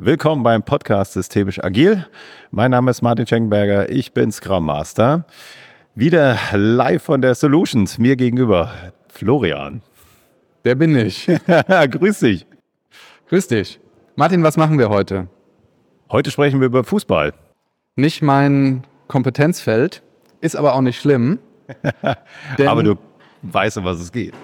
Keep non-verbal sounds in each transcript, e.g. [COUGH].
Willkommen beim Podcast Systemisch Agil. Mein Name ist Martin Schenkenberger, ich bin Scrum Master. Wieder live von der Solutions, mir gegenüber Florian. Der bin ich. [LAUGHS] Grüß dich. Grüß dich. Martin, was machen wir heute? Heute sprechen wir über Fußball. Nicht mein Kompetenzfeld, ist aber auch nicht schlimm. [LAUGHS] aber du weißt, um was es geht.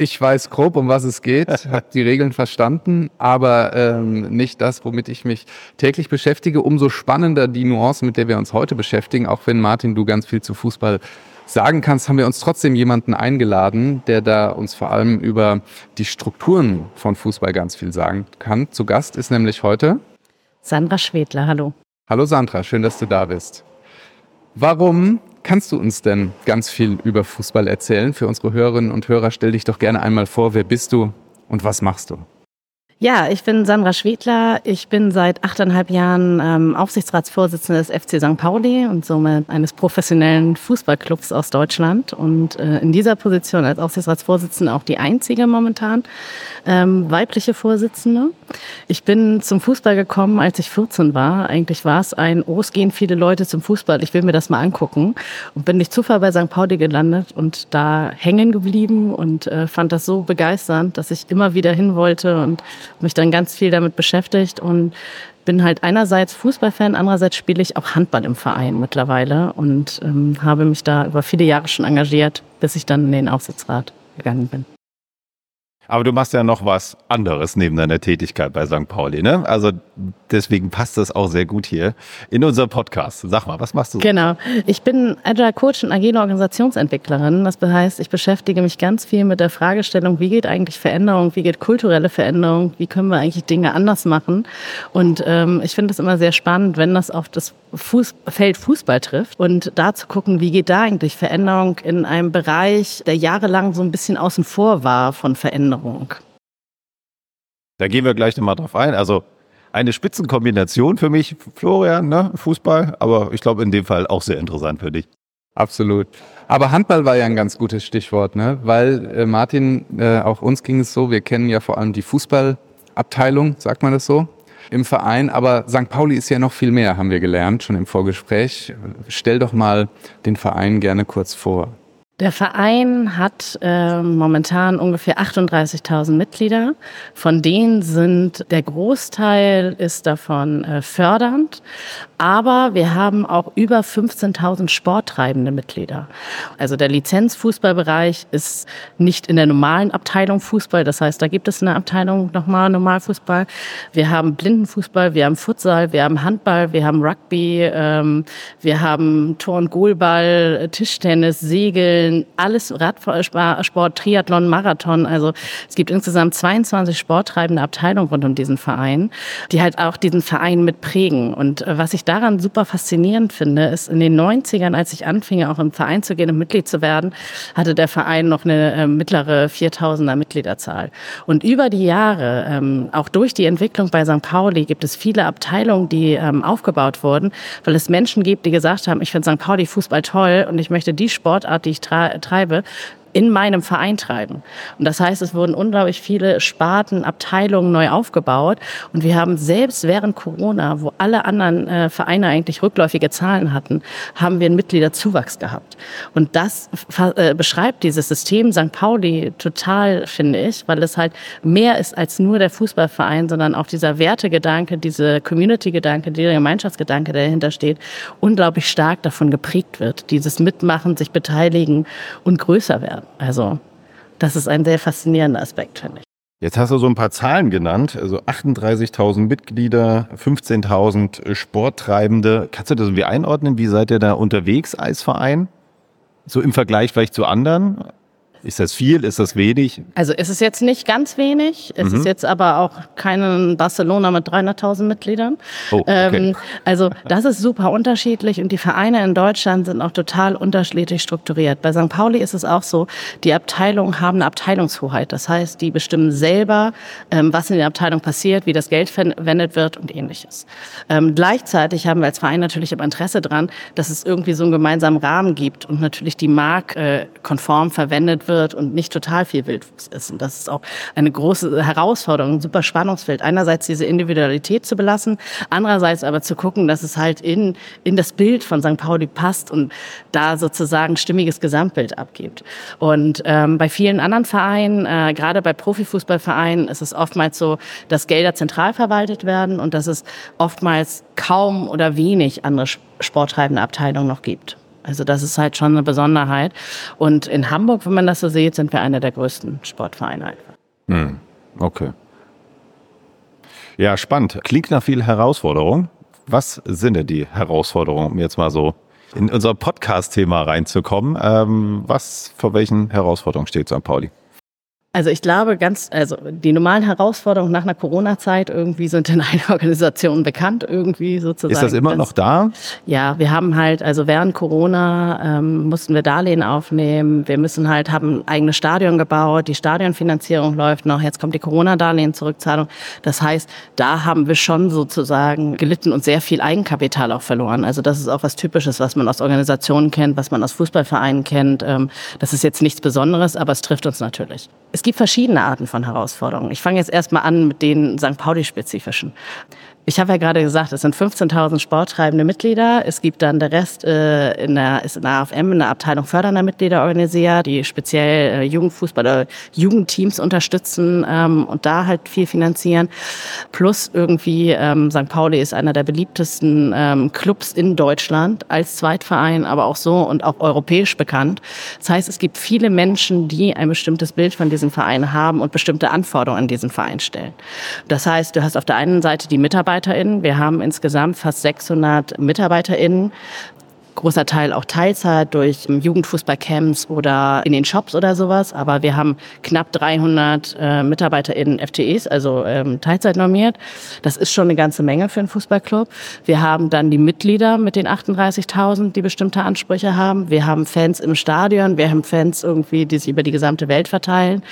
Ich weiß grob, um was es geht, [LAUGHS] habe die Regeln verstanden, aber ähm, nicht das, womit ich mich täglich beschäftige. Umso spannender die Nuance, mit der wir uns heute beschäftigen. Auch wenn Martin, du ganz viel zu Fußball sagen kannst, haben wir uns trotzdem jemanden eingeladen, der da uns vor allem über die Strukturen von Fußball ganz viel sagen kann. Zu Gast ist nämlich heute Sandra Schwedler. Hallo. Hallo Sandra, schön, dass du da bist. Warum kannst du uns denn ganz viel über Fußball erzählen? Für unsere Hörerinnen und Hörer stell dich doch gerne einmal vor, wer bist du und was machst du? Ja, ich bin Sandra Schwedler. Ich bin seit achteinhalb Jahren ähm, Aufsichtsratsvorsitzende des FC St. Pauli und somit eines professionellen Fußballclubs aus Deutschland. Und äh, in dieser Position als Aufsichtsratsvorsitzende auch die einzige momentan ähm, weibliche Vorsitzende. Ich bin zum Fußball gekommen, als ich 14 war. Eigentlich war es ein, oh, es gehen viele Leute zum Fußball, ich will mir das mal angucken. Und bin durch Zufall bei St. Pauli gelandet und da hängen geblieben und äh, fand das so begeisternd, dass ich immer wieder hin wollte und mich dann ganz viel damit beschäftigt und bin halt einerseits Fußballfan, andererseits spiele ich auch Handball im Verein mittlerweile und ähm, habe mich da über viele Jahre schon engagiert, bis ich dann in den Aufsichtsrat gegangen bin. Aber du machst ja noch was anderes neben deiner Tätigkeit bei St. Pauli, ne? Also deswegen passt das auch sehr gut hier in unser Podcast. Sag mal, was machst du? Genau. Ich bin Agile Coach und agile Organisationsentwicklerin. Das heißt, ich beschäftige mich ganz viel mit der Fragestellung, wie geht eigentlich Veränderung, wie geht kulturelle Veränderung, wie können wir eigentlich Dinge anders machen. Und ähm, ich finde es immer sehr spannend, wenn das auf das Fuß Feld Fußball trifft und da zu gucken, wie geht da eigentlich Veränderung in einem Bereich, der jahrelang so ein bisschen außen vor war von Veränderung. Erinnerung. Da gehen wir gleich nochmal drauf ein. Also eine Spitzenkombination für mich, Florian, ne? Fußball, aber ich glaube in dem Fall auch sehr interessant für dich. Absolut. Aber Handball war ja ein ganz gutes Stichwort, ne? Weil äh, Martin, äh, auch uns ging es so, wir kennen ja vor allem die Fußballabteilung, sagt man das so, im Verein. Aber St. Pauli ist ja noch viel mehr, haben wir gelernt, schon im Vorgespräch. Stell doch mal den Verein gerne kurz vor. Der Verein hat äh, momentan ungefähr 38.000 Mitglieder. Von denen sind der Großteil ist davon äh, fördernd, aber wir haben auch über 15.000 sporttreibende Mitglieder. Also der Lizenzfußballbereich ist nicht in der normalen Abteilung Fußball. Das heißt, da gibt es eine Abteilung nochmal Normalfußball. Wir haben Blindenfußball, wir haben Futsal, wir haben Handball, wir haben Rugby, ähm, wir haben Tor- und Goalball, Tischtennis, Segeln spielen alles Radsport, Triathlon, Marathon. Also es gibt insgesamt 22 sporttreibende Abteilungen rund um diesen Verein, die halt auch diesen Verein mit prägen. Und äh, was ich daran super faszinierend finde, ist in den 90ern, als ich anfing, auch im Verein zu gehen und Mitglied zu werden, hatte der Verein noch eine äh, mittlere 4000er Mitgliederzahl. Und über die Jahre, ähm, auch durch die Entwicklung bei St. Pauli, gibt es viele Abteilungen, die ähm, aufgebaut wurden, weil es Menschen gibt, die gesagt haben, ich finde St. Pauli Fußball toll und ich möchte die Sportart, die ich treibe, treibe, in meinem Verein treiben. Und das heißt, es wurden unglaublich viele Sparten, Abteilungen neu aufgebaut. Und wir haben selbst während Corona, wo alle anderen äh, Vereine eigentlich rückläufige Zahlen hatten, haben wir einen Mitgliederzuwachs gehabt. Und das äh, beschreibt dieses System St. Pauli total, finde ich, weil es halt mehr ist als nur der Fußballverein, sondern auch dieser Wertegedanke, diese Community-Gedanke, dieser Gemeinschaftsgedanke, der dahinter steht, unglaublich stark davon geprägt wird. Dieses Mitmachen, sich beteiligen und größer werden. Also das ist ein sehr faszinierender Aspekt, finde ich. Jetzt hast du so ein paar Zahlen genannt, also 38.000 Mitglieder, 15.000 Sporttreibende. Kannst du das irgendwie einordnen? Wie seid ihr da unterwegs als Verein? So im Vergleich vielleicht zu anderen? Ist das viel? Ist das wenig? Also ist es jetzt nicht ganz wenig. Es mhm. ist jetzt aber auch kein Barcelona mit 300.000 Mitgliedern. Oh, okay. ähm, also das ist super unterschiedlich und die Vereine in Deutschland sind auch total unterschiedlich strukturiert. Bei St. Pauli ist es auch so, die Abteilungen haben eine Abteilungshoheit. Das heißt, die bestimmen selber, ähm, was in der Abteilung passiert, wie das Geld verwendet wird und ähnliches. Ähm, gleichzeitig haben wir als Verein natürlich immer Interesse dran, dass es irgendwie so einen gemeinsamen Rahmen gibt und natürlich die Mark äh, konform verwendet wird und nicht total viel Wildwuchs ist. Und das ist auch eine große Herausforderung, ein super Spannungsfeld. Einerseits diese Individualität zu belassen, andererseits aber zu gucken, dass es halt in, in das Bild von St. Pauli passt und da sozusagen stimmiges Gesamtbild abgibt. Und ähm, bei vielen anderen Vereinen, äh, gerade bei Profifußballvereinen, ist es oftmals so, dass Gelder zentral verwaltet werden und dass es oftmals kaum oder wenig andere sporttreibende Abteilungen noch gibt. Also das ist halt schon eine Besonderheit. Und in Hamburg, wenn man das so sieht, sind wir einer der größten Sportvereine einfach. Hm, okay. Ja, spannend. Klingt nach viel Herausforderung. Was sind denn die Herausforderungen, um jetzt mal so in unser Podcast-Thema reinzukommen? Ähm, was vor welchen Herausforderungen steht St. Pauli? Also ich glaube ganz, also die normalen Herausforderungen nach einer Corona-Zeit irgendwie sind in [LAUGHS] einer Organisation bekannt irgendwie sozusagen. Ist das immer noch da? Ja, wir haben halt, also während Corona ähm, mussten wir Darlehen aufnehmen. Wir müssen halt, haben ein eigenes Stadion gebaut. Die Stadionfinanzierung läuft noch. Jetzt kommt die Corona-Darlehen-Zurückzahlung. Das heißt, da haben wir schon sozusagen gelitten und sehr viel Eigenkapital auch verloren. Also das ist auch was Typisches, was man aus Organisationen kennt, was man aus Fußballvereinen kennt. Ähm, das ist jetzt nichts Besonderes, aber es trifft uns natürlich. Es gibt verschiedene Arten von Herausforderungen. Ich fange jetzt erstmal an mit den St. Pauli-spezifischen. Ich habe ja gerade gesagt, es sind 15.000 sporttreibende Mitglieder. Es gibt dann der Rest äh, in der, ist in der AFM, in der Abteilung fördernder Mitglieder organisiert, die speziell äh, Jugendfußball oder Jugendteams unterstützen ähm, und da halt viel finanzieren. Plus irgendwie ähm, St. Pauli ist einer der beliebtesten ähm, Clubs in Deutschland als Zweitverein, aber auch so und auch europäisch bekannt. Das heißt, es gibt viele Menschen, die ein bestimmtes Bild von diesem Verein haben und bestimmte Anforderungen an diesen Verein stellen. Das heißt, du hast auf der einen Seite die Mitarbeiter, MitarbeiterInnen. Wir haben insgesamt fast 600 MitarbeiterInnen großer Teil auch Teilzeit durch Jugendfußballcamps oder in den Shops oder sowas. Aber wir haben knapp 300 äh, Mitarbeiter in FTEs, also ähm, Teilzeit normiert. Das ist schon eine ganze Menge für einen Fußballclub. Wir haben dann die Mitglieder mit den 38.000, die bestimmte Ansprüche haben. Wir haben Fans im Stadion. Wir haben Fans irgendwie, die sich über die gesamte Welt verteilen.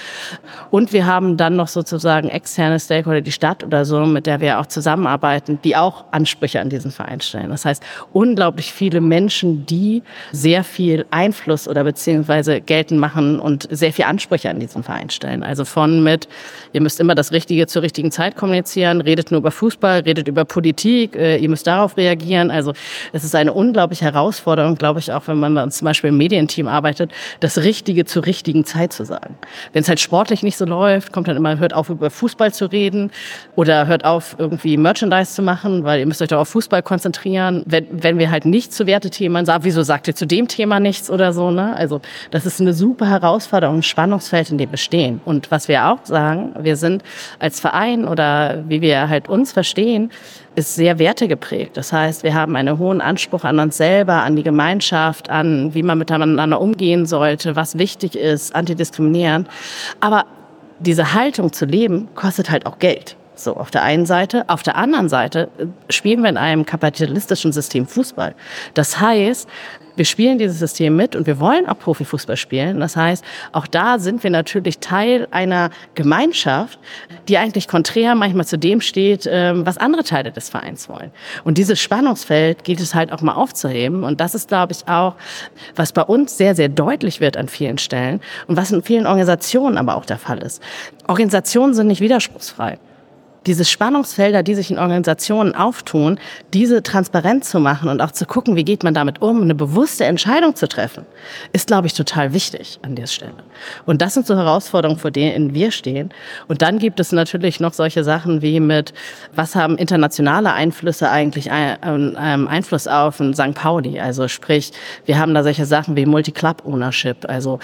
Und wir haben dann noch sozusagen externe Stakeholder, die Stadt oder so, mit der wir auch zusammenarbeiten, die auch Ansprüche an diesen Verein stellen. Das heißt, unglaublich viele Menschen Menschen, die sehr viel Einfluss oder beziehungsweise geltend machen und sehr viel Ansprüche an diesen Verein stellen. Also von mit, ihr müsst immer das Richtige zur richtigen Zeit kommunizieren, redet nur über Fußball, redet über Politik, äh, ihr müsst darauf reagieren. Also es ist eine unglaubliche Herausforderung, glaube ich, auch wenn man zum Beispiel im Medienteam arbeitet, das Richtige zur richtigen Zeit zu sagen. Wenn es halt sportlich nicht so läuft, kommt dann immer, hört auf, über Fußball zu reden oder hört auf, irgendwie Merchandise zu machen, weil ihr müsst euch doch auf Fußball konzentrieren. Wenn, wenn wir halt nicht zu Wertethemen jemand sagt, wieso sagt ihr zu dem Thema nichts oder so. Ne? Also das ist eine super Herausforderung, ein Spannungsfeld, in dem wir stehen. Und was wir auch sagen, wir sind als Verein oder wie wir halt uns verstehen, ist sehr wertegeprägt. Das heißt, wir haben einen hohen Anspruch an uns selber, an die Gemeinschaft, an wie man miteinander umgehen sollte, was wichtig ist, antidiskriminierend. Aber diese Haltung zu leben, kostet halt auch Geld. So, auf der einen Seite. Auf der anderen Seite äh, spielen wir in einem kapitalistischen System Fußball. Das heißt, wir spielen dieses System mit und wir wollen auch Profifußball spielen. Das heißt, auch da sind wir natürlich Teil einer Gemeinschaft, die eigentlich konträr manchmal zu dem steht, ähm, was andere Teile des Vereins wollen. Und dieses Spannungsfeld gilt es halt auch mal aufzuheben. Und das ist, glaube ich, auch, was bei uns sehr, sehr deutlich wird an vielen Stellen und was in vielen Organisationen aber auch der Fall ist. Organisationen sind nicht widerspruchsfrei diese Spannungsfelder, die sich in Organisationen auftun, diese transparent zu machen und auch zu gucken, wie geht man damit um, eine bewusste Entscheidung zu treffen, ist, glaube ich, total wichtig an der Stelle. Und das sind so Herausforderungen, vor denen wir stehen. Und dann gibt es natürlich noch solche Sachen wie mit, was haben internationale Einflüsse eigentlich ähm, Einfluss auf St. Pauli? Also sprich, wir haben da solche Sachen wie Multi-Club-Ownership, also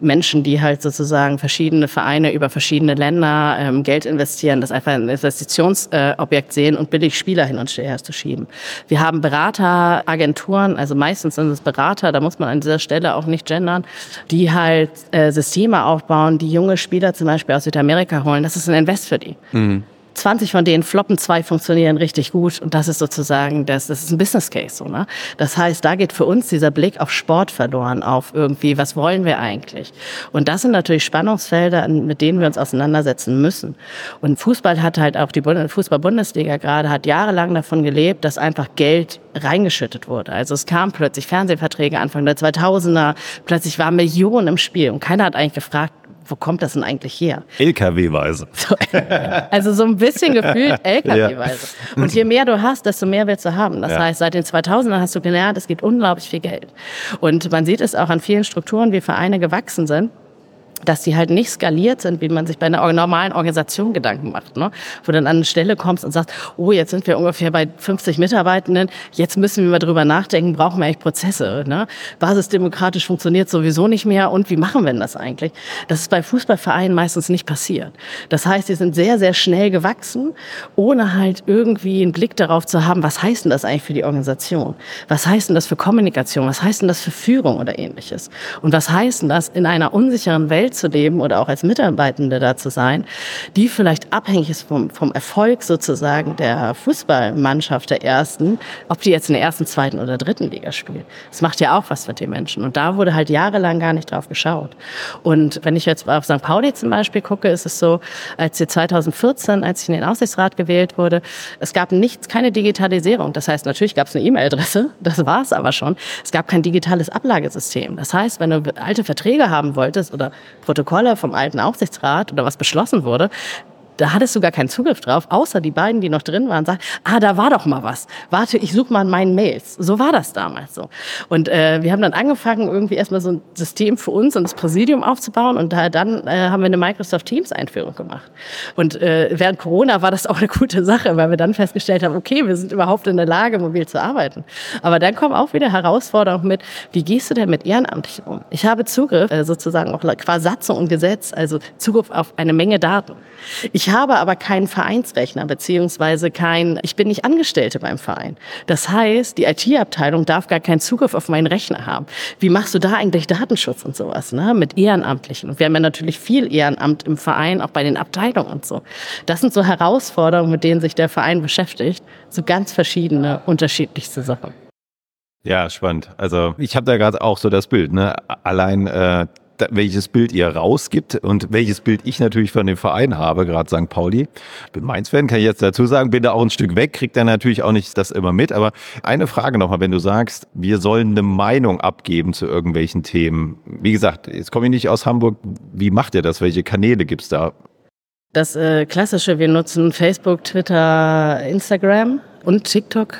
Menschen, die halt sozusagen verschiedene Vereine über verschiedene Länder ähm, Geld investieren, das einfach ein Investitionsobjekt äh, sehen und billig Spieler hin und her zu schieben. Wir haben Berateragenturen, also meistens sind es Berater, da muss man an dieser Stelle auch nicht gendern, die halt äh, Systeme aufbauen, die junge Spieler zum Beispiel aus Südamerika holen. Das ist ein Invest für die. Mhm. 20 von denen floppen, zwei funktionieren richtig gut und das ist sozusagen, das, das ist ein Business Case. So, ne? Das heißt, da geht für uns dieser Blick auf Sport verloren, auf irgendwie, was wollen wir eigentlich? Und das sind natürlich Spannungsfelder, mit denen wir uns auseinandersetzen müssen. Und Fußball hat halt auch die Fußball-Bundesliga gerade, hat jahrelang davon gelebt, dass einfach Geld reingeschüttet wurde. Also es kam plötzlich Fernsehverträge Anfang der 2000er, plötzlich waren Millionen im Spiel und keiner hat eigentlich gefragt, wo kommt das denn eigentlich her? LKW-weise. [LAUGHS] also so ein bisschen gefühlt [LAUGHS] LKW-weise. Und je mehr du hast, desto mehr willst du haben. Das ja. heißt, seit den 2000ern hast du gelernt, es gibt unglaublich viel Geld. Und man sieht es auch an vielen Strukturen, wie Vereine gewachsen sind dass die halt nicht skaliert sind, wie man sich bei einer normalen Organisation Gedanken macht. Ne? Wo dann an eine Stelle kommst und sagst, oh, jetzt sind wir ungefähr bei 50 Mitarbeitenden, jetzt müssen wir mal drüber nachdenken, brauchen wir eigentlich Prozesse? Ne? Basisdemokratisch funktioniert sowieso nicht mehr und wie machen wir denn das eigentlich? Das ist bei Fußballvereinen meistens nicht passiert. Das heißt, die sind sehr, sehr schnell gewachsen, ohne halt irgendwie einen Blick darauf zu haben, was heißt denn das eigentlich für die Organisation? Was heißt denn das für Kommunikation? Was heißt denn das für Führung oder ähnliches? Und was heißt denn das in einer unsicheren Welt zu leben oder auch als Mitarbeitende da zu sein, die vielleicht abhängig ist vom, vom Erfolg sozusagen der Fußballmannschaft der ersten, ob die jetzt in der ersten, zweiten oder dritten Liga spielen. Das macht ja auch was mit den Menschen. Und da wurde halt jahrelang gar nicht drauf geschaut. Und wenn ich jetzt auf St. Pauli zum Beispiel gucke, ist es so, als sie 2014, als ich in den Aufsichtsrat gewählt wurde, es gab nichts, keine Digitalisierung. Das heißt, natürlich gab es eine E-Mail-Adresse, [LAUGHS] das war es aber schon. Es gab kein digitales Ablagesystem. Das heißt, wenn du alte Verträge haben wolltest oder Protokolle vom alten Aufsichtsrat oder was beschlossen wurde, da hattest du gar keinen Zugriff drauf, außer die beiden, die noch drin waren, sagen, ah, da war doch mal was. Warte, ich suche mal in meinen Mails. So war das damals so. Und äh, wir haben dann angefangen, irgendwie erstmal so ein System für uns und das Präsidium aufzubauen und da, dann äh, haben wir eine Microsoft Teams Einführung gemacht. Und äh, während Corona war das auch eine gute Sache, weil wir dann festgestellt haben, okay, wir sind überhaupt in der Lage, mobil zu arbeiten. Aber dann kommen auch wieder Herausforderungen mit, wie gehst du denn mit Ehrenamtlichen um? Ich habe Zugriff, äh, sozusagen auch qua Satzung und Gesetz, also Zugriff auf eine Menge Daten. Ich habe aber keinen Vereinsrechner beziehungsweise kein, ich bin nicht Angestellte beim Verein. Das heißt, die IT-Abteilung darf gar keinen Zugriff auf meinen Rechner haben. Wie machst du da eigentlich Datenschutz und sowas, ne? Mit Ehrenamtlichen. Und wir haben ja natürlich viel Ehrenamt im Verein, auch bei den Abteilungen und so. Das sind so Herausforderungen, mit denen sich der Verein beschäftigt. So ganz verschiedene, unterschiedlichste Sachen. Ja, spannend. Also ich habe da gerade auch so das Bild, ne? Allein äh, welches Bild ihr rausgibt und welches Bild ich natürlich von dem Verein habe, gerade St. Pauli. Bin Mainz-Fan, kann ich jetzt dazu sagen, bin da auch ein Stück weg, kriegt dann natürlich auch nicht das immer mit. Aber eine Frage nochmal, wenn du sagst, wir sollen eine Meinung abgeben zu irgendwelchen Themen. Wie gesagt, jetzt komme ich nicht aus Hamburg. Wie macht ihr das? Welche Kanäle gibt's da? Das äh, Klassische, wir nutzen Facebook, Twitter, Instagram und TikTok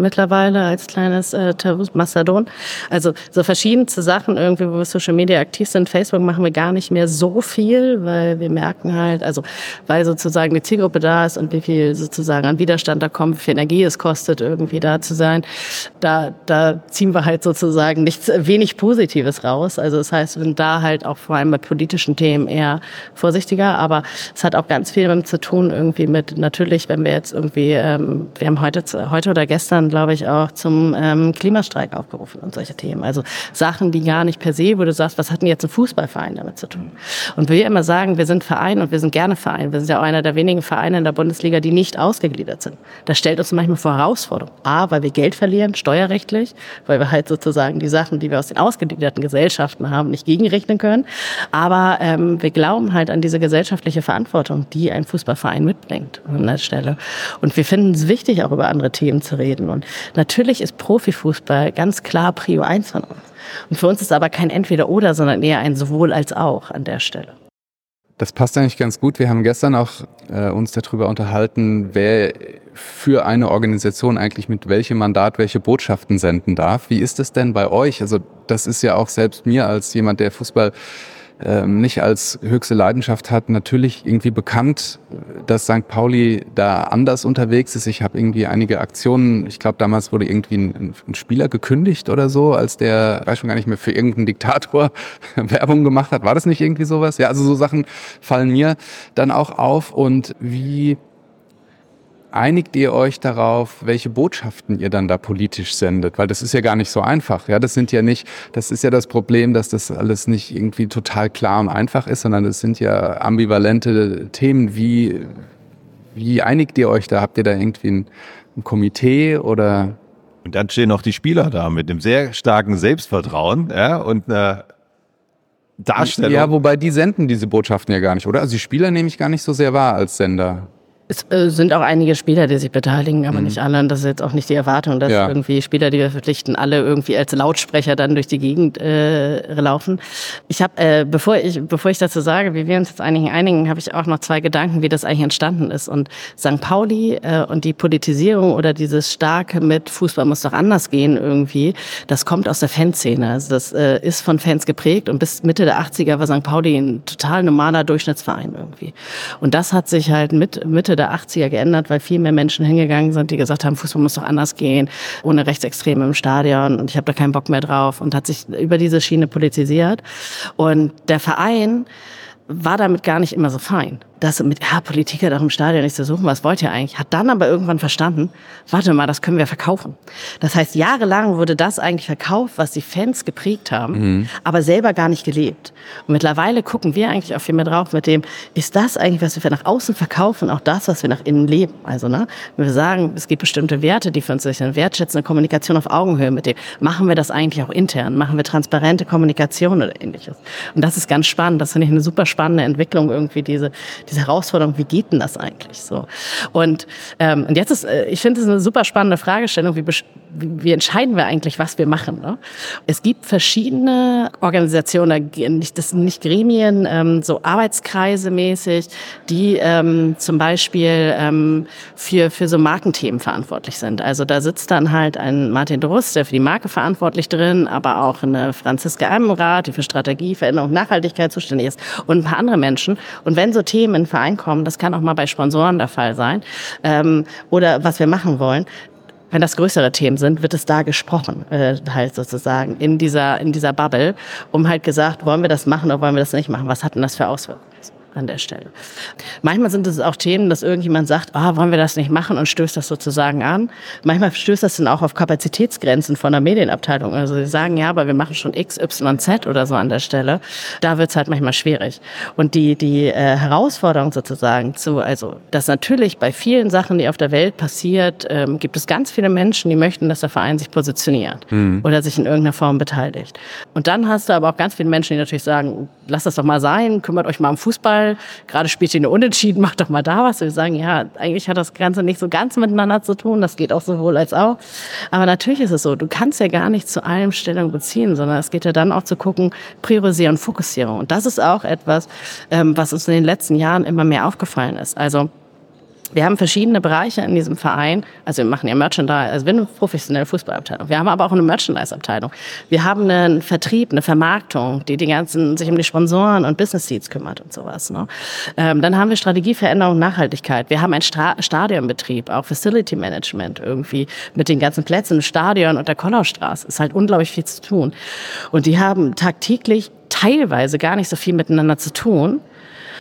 mittlerweile als kleines äh, Mastodon. Also so verschiedenste Sachen irgendwie, wo wir Social Media aktiv sind. Facebook machen wir gar nicht mehr so viel, weil wir merken halt, also weil sozusagen die Zielgruppe da ist und wie viel sozusagen an Widerstand da kommt, wie viel Energie es kostet, irgendwie da zu sein. Da, da ziehen wir halt sozusagen nichts, wenig Positives raus. Also das heißt, wir sind da halt auch vor allem bei politischen Themen eher vorsichtiger, aber es hat auch ganz viel damit zu tun, irgendwie mit, natürlich, wenn wir jetzt irgendwie, ähm, wir haben heute, heute oder gestern glaube ich, auch zum ähm, Klimastreik aufgerufen und solche Themen. Also Sachen, die gar nicht per se, wo du sagst, was hat denn jetzt ein Fußballverein damit zu tun? Und wir immer sagen, wir sind Verein und wir sind gerne Verein. Wir sind ja auch einer der wenigen Vereine in der Bundesliga, die nicht ausgegliedert sind. Das stellt uns manchmal vor Herausforderungen. A, weil wir Geld verlieren, steuerrechtlich, weil wir halt sozusagen die Sachen, die wir aus den ausgegliederten Gesellschaften haben, nicht gegenrechnen können. Aber ähm, wir glauben halt an diese gesellschaftliche Verantwortung, die ein Fußballverein mitbringt an der Stelle. Und wir finden es wichtig, auch über andere Themen zu reden. Und natürlich ist Profifußball ganz klar Prio 1 von uns. Und für uns ist aber kein Entweder-Oder, sondern eher ein sowohl als auch an der Stelle. Das passt eigentlich ganz gut. Wir haben gestern auch äh, uns darüber unterhalten, wer für eine Organisation eigentlich mit welchem Mandat welche Botschaften senden darf. Wie ist es denn bei euch? Also das ist ja auch selbst mir als jemand, der Fußball ähm, nicht als höchste Leidenschaft hat, natürlich irgendwie bekannt, dass St. Pauli da anders unterwegs ist. Ich habe irgendwie einige Aktionen, ich glaube damals wurde irgendwie ein, ein, Spieler gekündigt oder so, als der, weiß schon gar nicht mehr, für irgendeinen Diktator [LAUGHS] Werbung gemacht hat. War das nicht irgendwie sowas? Ja, also so Sachen fallen mir dann auch auf und wie einigt ihr euch darauf, welche Botschaften ihr dann da politisch sendet? Weil das ist ja gar nicht so einfach. Ja, das sind ja nicht, das ist ja das Problem, dass das alles nicht irgendwie total klar und einfach ist, sondern es sind ja ambivalente Themen. Wie, wie einigt ihr euch da? Habt ihr da irgendwie ein, ein Komitee oder? Und dann stehen noch die Spieler da mit einem sehr starken Selbstvertrauen ja, und einer Darstellung. Ja, wobei die senden diese Botschaften ja gar nicht, oder? Also die Spieler nehme ich gar nicht so sehr wahr als Sender. Es äh, sind auch einige Spieler, die sich beteiligen, aber mhm. nicht alle. Und das ist jetzt auch nicht die Erwartung, dass ja. irgendwie Spieler, die wir verpflichten, alle irgendwie als Lautsprecher dann durch die Gegend äh, laufen. Ich habe, äh, bevor ich bevor ich dazu sage, wie wir uns jetzt einigen einigen, habe ich auch noch zwei Gedanken, wie das eigentlich entstanden ist. Und St. Pauli äh, und die Politisierung oder dieses starke mit Fußball muss doch anders gehen irgendwie, das kommt aus der Fanszene. Also das äh, ist von Fans geprägt und bis Mitte der 80er war St. Pauli ein total normaler Durchschnittsverein irgendwie. Und das hat sich halt mit Mitte der 80er geändert, weil viel mehr Menschen hingegangen sind, die gesagt haben, Fußball muss doch anders gehen, ohne Rechtsextreme im Stadion und ich habe da keinen Bock mehr drauf und hat sich über diese Schiene politisiert. Und der Verein war damit gar nicht immer so fein das mit, ja, Politiker doch im Stadion nicht zu suchen, was wollt ihr eigentlich? Hat dann aber irgendwann verstanden, warte mal, das können wir verkaufen. Das heißt, jahrelang wurde das eigentlich verkauft, was die Fans geprägt haben, mhm. aber selber gar nicht gelebt. Und mittlerweile gucken wir eigentlich auch viel mehr drauf mit dem, ist das eigentlich, was wir nach außen verkaufen, auch das, was wir nach innen leben? Also, ne, wenn wir sagen, es gibt bestimmte Werte, die für uns sind, wertschätzende Kommunikation auf Augenhöhe mit dem, machen wir das eigentlich auch intern? Machen wir transparente Kommunikation oder ähnliches? Und das ist ganz spannend. Das finde ich eine super spannende Entwicklung irgendwie, diese, diese Herausforderung, wie geht denn das eigentlich so? Und, ähm, und jetzt ist, äh, ich finde es eine super spannende Fragestellung, wie, wie entscheiden wir eigentlich, was wir machen? Ne? Es gibt verschiedene Organisationen, das sind nicht Gremien, ähm, so Arbeitskreise mäßig, die ähm, zum Beispiel ähm, für, für so Markenthemen verantwortlich sind. Also da sitzt dann halt ein Martin Druss, der für die Marke verantwortlich drin, aber auch eine Franziska Amrath, die für Strategie, Veränderung, Nachhaltigkeit zuständig ist und ein paar andere Menschen. Und wenn so Themen in Verein kommen, das kann auch mal bei Sponsoren der Fall sein, ähm, oder was wir machen wollen, wenn das größere Themen sind, wird es da gesprochen, äh, halt sozusagen in dieser in dieser Bubble, um halt gesagt, wollen wir das machen oder wollen wir das nicht machen? Was hat denn das für Auswirkungen? An der Stelle. Manchmal sind es auch Themen, dass irgendjemand sagt, ah, oh, wollen wir das nicht machen und stößt das sozusagen an. Manchmal stößt das dann auch auf Kapazitätsgrenzen von der Medienabteilung. Also sie sagen, ja, aber wir machen schon X, Y, Z oder so an der Stelle. Da wird es halt manchmal schwierig. Und die, die äh, Herausforderung sozusagen zu, also dass natürlich bei vielen Sachen, die auf der Welt passiert, ähm, gibt es ganz viele Menschen, die möchten, dass der Verein sich positioniert mhm. oder sich in irgendeiner Form beteiligt. Und dann hast du aber auch ganz viele Menschen, die natürlich sagen, lasst das doch mal sein, kümmert euch mal um Fußball, Fußball, gerade spielt ihr eine Unentschieden, macht doch mal da was. Wir sagen, ja, eigentlich hat das Ganze nicht so ganz miteinander zu tun, das geht auch sowohl als auch. Aber natürlich ist es so, du kannst ja gar nicht zu allem Stellung beziehen, sondern es geht ja dann auch zu gucken, Priorisieren, Fokussierung. Und das ist auch etwas, ähm, was uns in den letzten Jahren immer mehr aufgefallen ist. Also wir haben verschiedene Bereiche in diesem Verein. Also wir machen ja Merchandise, also wir haben eine professionelle Fußballabteilung. Wir haben aber auch eine Merchandise-Abteilung. Wir haben einen Vertrieb, eine Vermarktung, die die ganzen sich um die Sponsoren und Business Seats kümmert und sowas. Ne? Ähm, dann haben wir Strategieveränderung, Nachhaltigkeit. Wir haben einen Stra Stadionbetrieb, auch Facility Management irgendwie mit den ganzen Plätzen im Stadion und der Kollaustraße. Ist halt unglaublich viel zu tun. Und die haben tagtäglich teilweise gar nicht so viel miteinander zu tun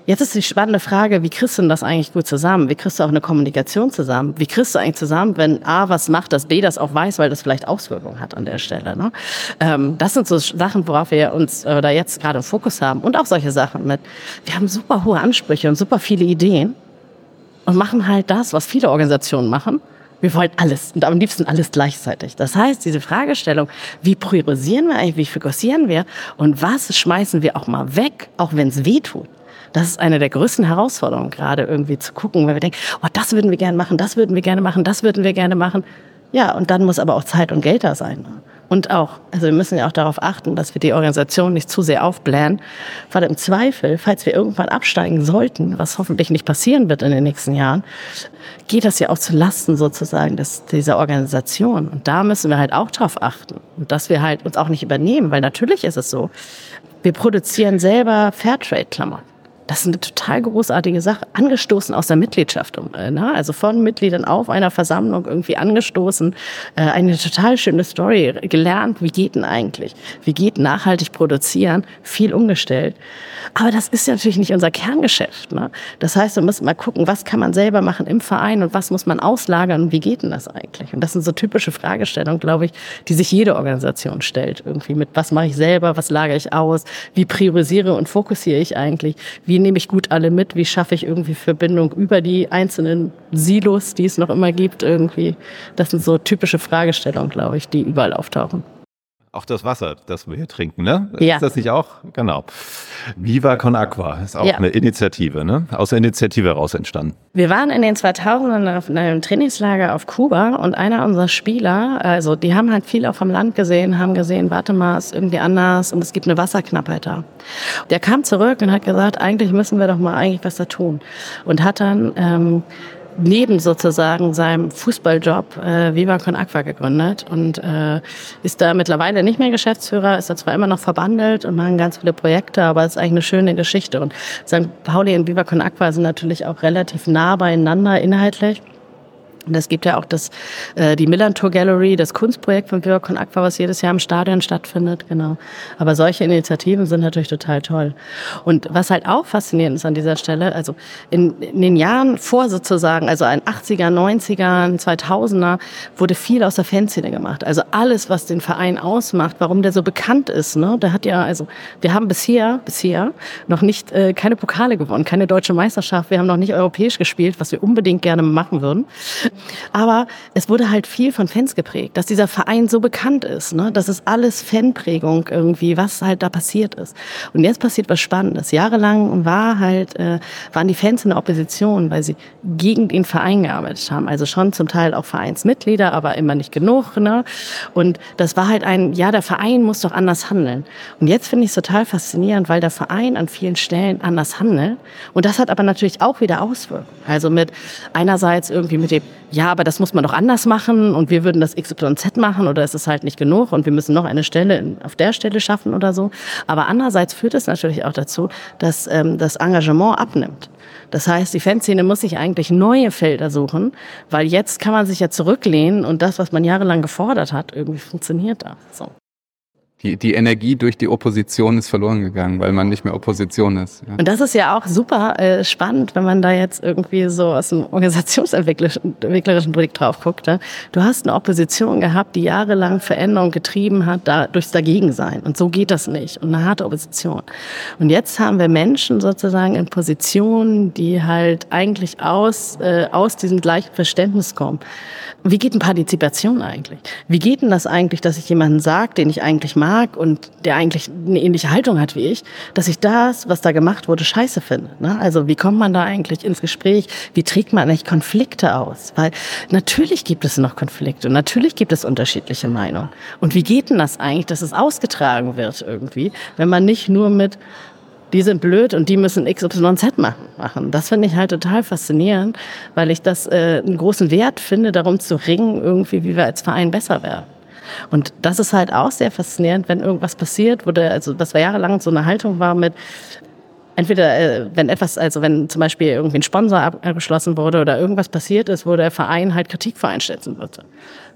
Jetzt ist die spannende Frage, wie kriegst du denn das eigentlich gut zusammen? Wie kriegst du auch eine Kommunikation zusammen? Wie kriegst du eigentlich zusammen, wenn A was macht, dass B das auch weiß, weil das vielleicht Auswirkungen hat an der Stelle? Ne? Ähm, das sind so Sachen, worauf wir uns äh, da jetzt gerade im Fokus haben. Und auch solche Sachen mit, wir haben super hohe Ansprüche und super viele Ideen und machen halt das, was viele Organisationen machen. Wir wollen alles und am liebsten alles gleichzeitig. Das heißt, diese Fragestellung, wie priorisieren wir eigentlich, wie fokussieren wir und was schmeißen wir auch mal weg, auch wenn es weh tut. Das ist eine der größten Herausforderungen, gerade irgendwie zu gucken, wenn wir denken, oh, das würden wir gerne machen, das würden wir gerne machen, das würden wir gerne machen. Ja, und dann muss aber auch Zeit und Geld da sein. Und auch, also wir müssen ja auch darauf achten, dass wir die Organisation nicht zu sehr aufblähen, weil im Zweifel, falls wir irgendwann absteigen sollten, was hoffentlich nicht passieren wird in den nächsten Jahren, geht das ja auch zu Lasten sozusagen des, dieser Organisation. Und da müssen wir halt auch drauf achten. Dass wir halt uns auch nicht übernehmen, weil natürlich ist es so, wir produzieren selber Fairtrade-Klamotten. Das ist eine total großartige Sache. Angestoßen aus der Mitgliedschaft, äh, ne? also von Mitgliedern auf einer Versammlung irgendwie angestoßen. Äh, eine total schöne Story gelernt. Wie geht denn eigentlich? Wie geht nachhaltig produzieren? Viel umgestellt. Aber das ist ja natürlich nicht unser Kerngeschäft. Ne? Das heißt, wir müssen mal gucken, was kann man selber machen im Verein und was muss man auslagern und wie geht denn das eigentlich? Und das sind so typische Fragestellungen, glaube ich, die sich jede Organisation stellt. Irgendwie mit, was mache ich selber? Was lagere ich aus? Wie priorisiere und fokussiere ich eigentlich? Wie wie nehme ich gut alle mit, wie schaffe ich irgendwie Verbindung über die einzelnen Silos, die es noch immer gibt, irgendwie. Das sind so typische Fragestellungen, glaube ich, die überall auftauchen. Auch das Wasser, das wir hier trinken, ne? Ja. Ist das nicht auch? Genau. Viva Con Aqua ist auch Ja. eine Initiative, ne? Aus der Initiative heraus entstanden. Wir waren in den 2000ern auf einem Trainingslager auf Kuba und einer unserer Spieler, also die haben halt viel auch vom Land gesehen, haben gesehen, warte mal, ist irgendwie anders und es gibt eine Wasserknappheit da. Der kam zurück und hat gesagt, eigentlich müssen wir doch mal eigentlich was da tun. Und hat dann ähm, neben sozusagen seinem Fußballjob äh, Viva Con Aqua gegründet und äh, ist da mittlerweile nicht mehr Geschäftsführer, ist da zwar immer noch verbandelt und machen ganz viele Projekte, aber es ist eigentlich eine schöne Geschichte. Und St. Pauli und Viva Con Aqua sind natürlich auch relativ nah beieinander inhaltlich. Und es gibt ja auch das, äh, die Milan Tour Gallery, das Kunstprojekt von Viva Con Aqua, was jedes Jahr im Stadion stattfindet, genau. Aber solche Initiativen sind natürlich total toll. Und was halt auch faszinierend ist an dieser Stelle, also in, in den Jahren vor sozusagen, also in 80er, 90er, 2000er, wurde viel aus der Fanszene gemacht. Also alles, was den Verein ausmacht, warum der so bekannt ist, ne? Der hat ja, also wir haben bisher, bisher noch nicht äh, keine Pokale gewonnen, keine deutsche Meisterschaft, wir haben noch nicht europäisch gespielt, was wir unbedingt gerne machen würden. Aber es wurde halt viel von Fans geprägt, dass dieser Verein so bekannt ist. Ne? Das ist alles Fanprägung irgendwie, was halt da passiert ist. Und jetzt passiert was Spannendes. Jahrelang war halt, äh, waren die Fans in der Opposition, weil sie gegen den Verein gearbeitet haben. Also schon zum Teil auch Vereinsmitglieder, aber immer nicht genug. Ne? Und das war halt ein, ja, der Verein muss doch anders handeln. Und jetzt finde ich es total faszinierend, weil der Verein an vielen Stellen anders handelt. Und das hat aber natürlich auch wieder Auswirkungen. Also mit einerseits irgendwie mit dem, ja, aber das muss man doch anders machen und wir würden das XYZ machen oder es ist halt nicht genug und wir müssen noch eine Stelle in, auf der Stelle schaffen oder so. Aber andererseits führt es natürlich auch dazu, dass ähm, das Engagement abnimmt. Das heißt, die Fanszene muss sich eigentlich neue Felder suchen, weil jetzt kann man sich ja zurücklehnen und das, was man jahrelang gefordert hat, irgendwie funktioniert da. So. Die, die Energie durch die Opposition ist verloren gegangen, weil man nicht mehr Opposition ist. Ja. Und das ist ja auch super äh, spannend, wenn man da jetzt irgendwie so aus dem organisationsentwicklerischen Blick drauf guckt. Ne? Du hast eine Opposition gehabt, die jahrelang Veränderung getrieben hat, da, durchs Dagegensein. Und so geht das nicht. Und eine harte Opposition. Und jetzt haben wir Menschen sozusagen in Positionen, die halt eigentlich aus, äh, aus diesem gleichen Verständnis kommen. Wie geht denn Partizipation eigentlich? Wie geht denn das eigentlich, dass ich jemanden sage, den ich eigentlich mag und der eigentlich eine ähnliche Haltung hat wie ich, dass ich das, was da gemacht wurde, scheiße finde? Ne? Also wie kommt man da eigentlich ins Gespräch? Wie trägt man eigentlich Konflikte aus? Weil natürlich gibt es noch Konflikte und natürlich gibt es unterschiedliche Meinungen. Und wie geht denn das eigentlich, dass es ausgetragen wird irgendwie, wenn man nicht nur mit die sind blöd und die müssen XYZ machen. Das finde ich halt total faszinierend, weil ich das äh, einen großen Wert finde, darum zu ringen, irgendwie, wie wir als Verein besser werden. Und das ist halt auch sehr faszinierend, wenn irgendwas passiert, wo der, also das war jahrelang so eine Haltung war mit, entweder äh, wenn etwas, also wenn zum Beispiel irgendwie ein Sponsor abgeschlossen wurde oder irgendwas passiert ist, wo der Verein halt Kritik vereinsetzen würde,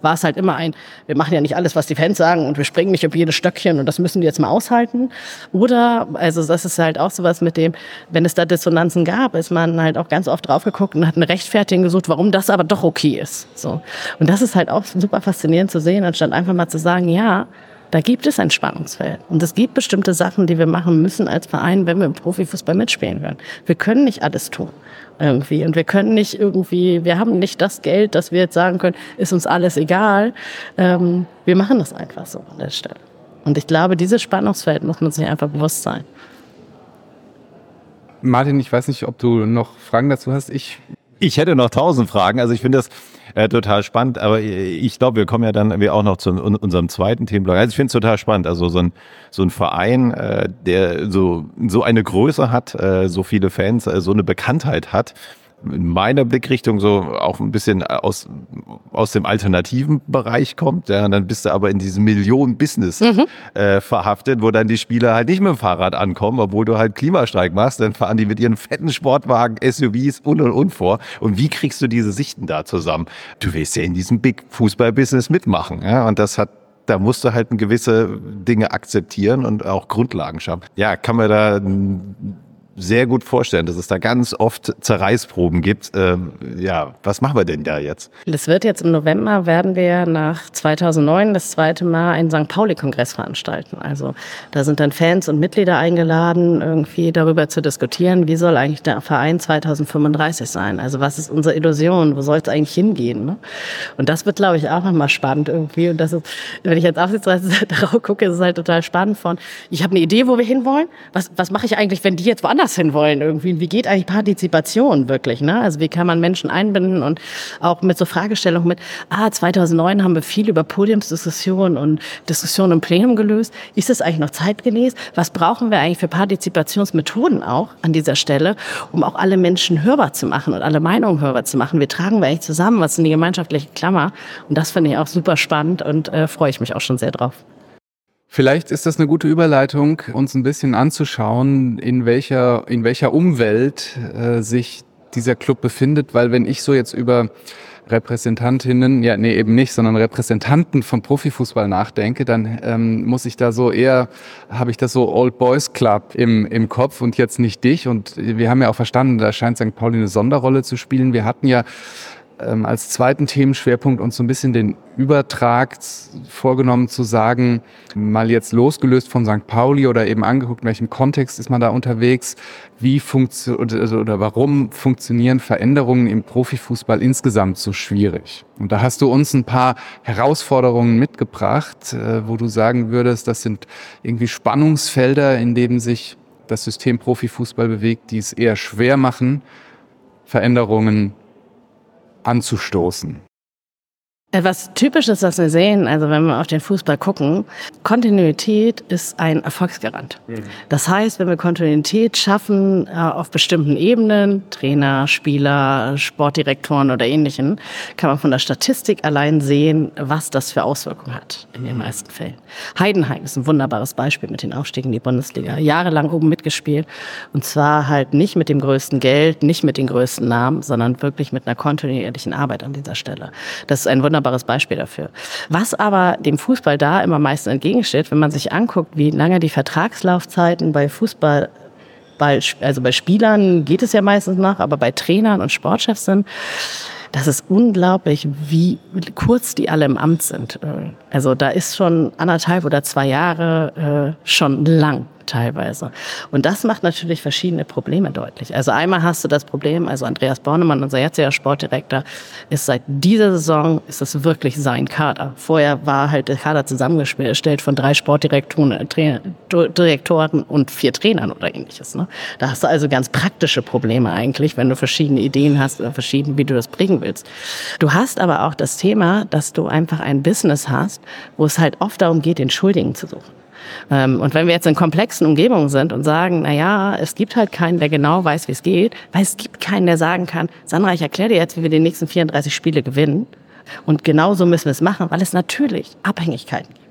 war es halt immer ein, wir machen ja nicht alles, was die Fans sagen und wir springen nicht auf jedes Stöckchen und das müssen die jetzt mal aushalten. Oder, also das ist halt auch sowas mit dem, wenn es da Dissonanzen gab, ist man halt auch ganz oft drauf geguckt und hat eine Rechtfertigung gesucht, warum das aber doch okay ist. So. Und das ist halt auch super faszinierend zu sehen, anstatt einfach mal zu sagen, ja, da gibt es ein Spannungsfeld. Und es gibt bestimmte Sachen, die wir machen müssen als Verein, wenn wir im Profifußball mitspielen wollen. Wir können nicht alles tun. Irgendwie. Und wir können nicht irgendwie, wir haben nicht das Geld, dass wir jetzt sagen können, ist uns alles egal. Ähm, wir machen das einfach so an der Stelle. Und ich glaube, dieses Spannungsfeld muss man sich einfach bewusst sein. Martin, ich weiß nicht, ob du noch Fragen dazu hast. Ich Ich hätte noch tausend Fragen. Also ich finde das äh, total spannend, aber ich glaube, wir kommen ja dann wir auch noch zu un unserem zweiten Themenblock. Also ich finde es total spannend. Also so ein, so ein Verein, äh, der so, so eine Größe hat, äh, so viele Fans, äh, so eine Bekanntheit hat, in meiner Blickrichtung so auch ein bisschen aus, aus dem alternativen Bereich kommt. Ja, und dann bist du aber in diesem Millionen-Business äh, verhaftet, wo dann die Spieler halt nicht mit dem Fahrrad ankommen, obwohl du halt Klimastreik machst. Dann fahren die mit ihren fetten Sportwagen, SUVs und und und vor. Und wie kriegst du diese Sichten da zusammen? Du willst ja in diesem Big Fußball-Business mitmachen. Ja, und das hat da musst du halt gewisse Dinge akzeptieren und auch Grundlagen schaffen. Ja, kann man da sehr gut vorstellen, dass es da ganz oft Zerreißproben gibt. Ähm, ja, was machen wir denn da jetzt? Das wird jetzt im November, werden wir nach 2009 das zweite Mal einen St. Pauli-Kongress veranstalten. Also da sind dann Fans und Mitglieder eingeladen, irgendwie darüber zu diskutieren, wie soll eigentlich der Verein 2035 sein? Also was ist unsere Illusion? Wo soll es eigentlich hingehen? Ne? Und das wird, glaube ich, auch nochmal spannend irgendwie. Und das ist, wenn ich jetzt Aufsichtsreise [LAUGHS] darauf gucke, ist es halt total spannend von, ich habe eine Idee, wo wir hinwollen. Was, was mache ich eigentlich, wenn die jetzt woanders woanders hin wollen irgendwie. Wie geht eigentlich Partizipation wirklich? Ne? Also wie kann man Menschen einbinden und auch mit so Fragestellungen mit, ah, 2009 haben wir viel über Podiumsdiskussionen und Diskussionen im Plenum gelöst. Ist das eigentlich noch zeitgemäß? Was brauchen wir eigentlich für Partizipationsmethoden auch an dieser Stelle, um auch alle Menschen hörbar zu machen und alle Meinungen hörbar zu machen? Wir tragen wir eigentlich zusammen? Was sind die gemeinschaftliche Klammer? Und das finde ich auch super spannend und äh, freue ich mich auch schon sehr drauf. Vielleicht ist das eine gute Überleitung, uns ein bisschen anzuschauen, in welcher, in welcher Umwelt äh, sich dieser Club befindet, weil wenn ich so jetzt über Repräsentantinnen, ja, nee, eben nicht, sondern Repräsentanten von Profifußball nachdenke, dann ähm, muss ich da so eher, habe ich das so Old Boys Club im, im Kopf und jetzt nicht dich. Und wir haben ja auch verstanden, da scheint St. Pauli eine Sonderrolle zu spielen. Wir hatten ja ähm, als zweiten Themenschwerpunkt uns so ein bisschen den Übertrag vorgenommen zu sagen, mal jetzt losgelöst von St. Pauli oder eben angeguckt, in welchem Kontext ist man da unterwegs, wie funktioniert oder, oder warum funktionieren Veränderungen im Profifußball insgesamt so schwierig? Und da hast du uns ein paar Herausforderungen mitgebracht, äh, wo du sagen würdest, das sind irgendwie Spannungsfelder, in denen sich das System Profifußball bewegt, die es eher schwer machen, Veränderungen anzustoßen. Was typisch ist, was wir sehen, also wenn wir auf den Fußball gucken, Kontinuität ist ein Erfolgsgarant. Mhm. Das heißt, wenn wir Kontinuität schaffen äh, auf bestimmten Ebenen, Trainer, Spieler, Sportdirektoren oder ähnlichen, kann man von der Statistik allein sehen, was das für Auswirkungen hat in den meisten Fällen. Heidenheim ist ein wunderbares Beispiel mit den Aufstiegen in die Bundesliga. Jahrelang oben mitgespielt und zwar halt nicht mit dem größten Geld, nicht mit den größten Namen, sondern wirklich mit einer kontinuierlichen Arbeit an dieser Stelle. Das ist ein wunderbares wunderbares Beispiel dafür. Was aber dem Fußball da immer meistens entgegensteht, wenn man sich anguckt, wie lange die Vertragslaufzeiten bei Fußball also bei Spielern geht es ja meistens noch, aber bei Trainern und Sportchefs sind, das ist unglaublich, wie kurz die alle im Amt sind. Also da ist schon anderthalb oder zwei Jahre äh, schon lang teilweise. Und das macht natürlich verschiedene Probleme deutlich. Also einmal hast du das Problem, also Andreas Bornemann, unser jetziger Sportdirektor, ist seit dieser Saison, ist das wirklich sein Kader. Vorher war halt der Kader zusammengestellt von drei Sportdirektoren Direktoren und vier Trainern oder ähnliches. Ne? Da hast du also ganz praktische Probleme eigentlich, wenn du verschiedene Ideen hast oder verschiedene, wie du das bringen willst. Du hast aber auch das Thema, dass du einfach ein Business hast, wo es halt oft darum geht, den Schuldigen zu suchen. Ähm, und wenn wir jetzt in komplexen Umgebungen sind und sagen, na ja, es gibt halt keinen, der genau weiß, wie es geht, weil es gibt keinen, der sagen kann, Sandra, ich erkläre dir jetzt, wie wir die nächsten 34 Spiele gewinnen. Und genauso müssen wir es machen, weil es natürlich Abhängigkeiten gibt.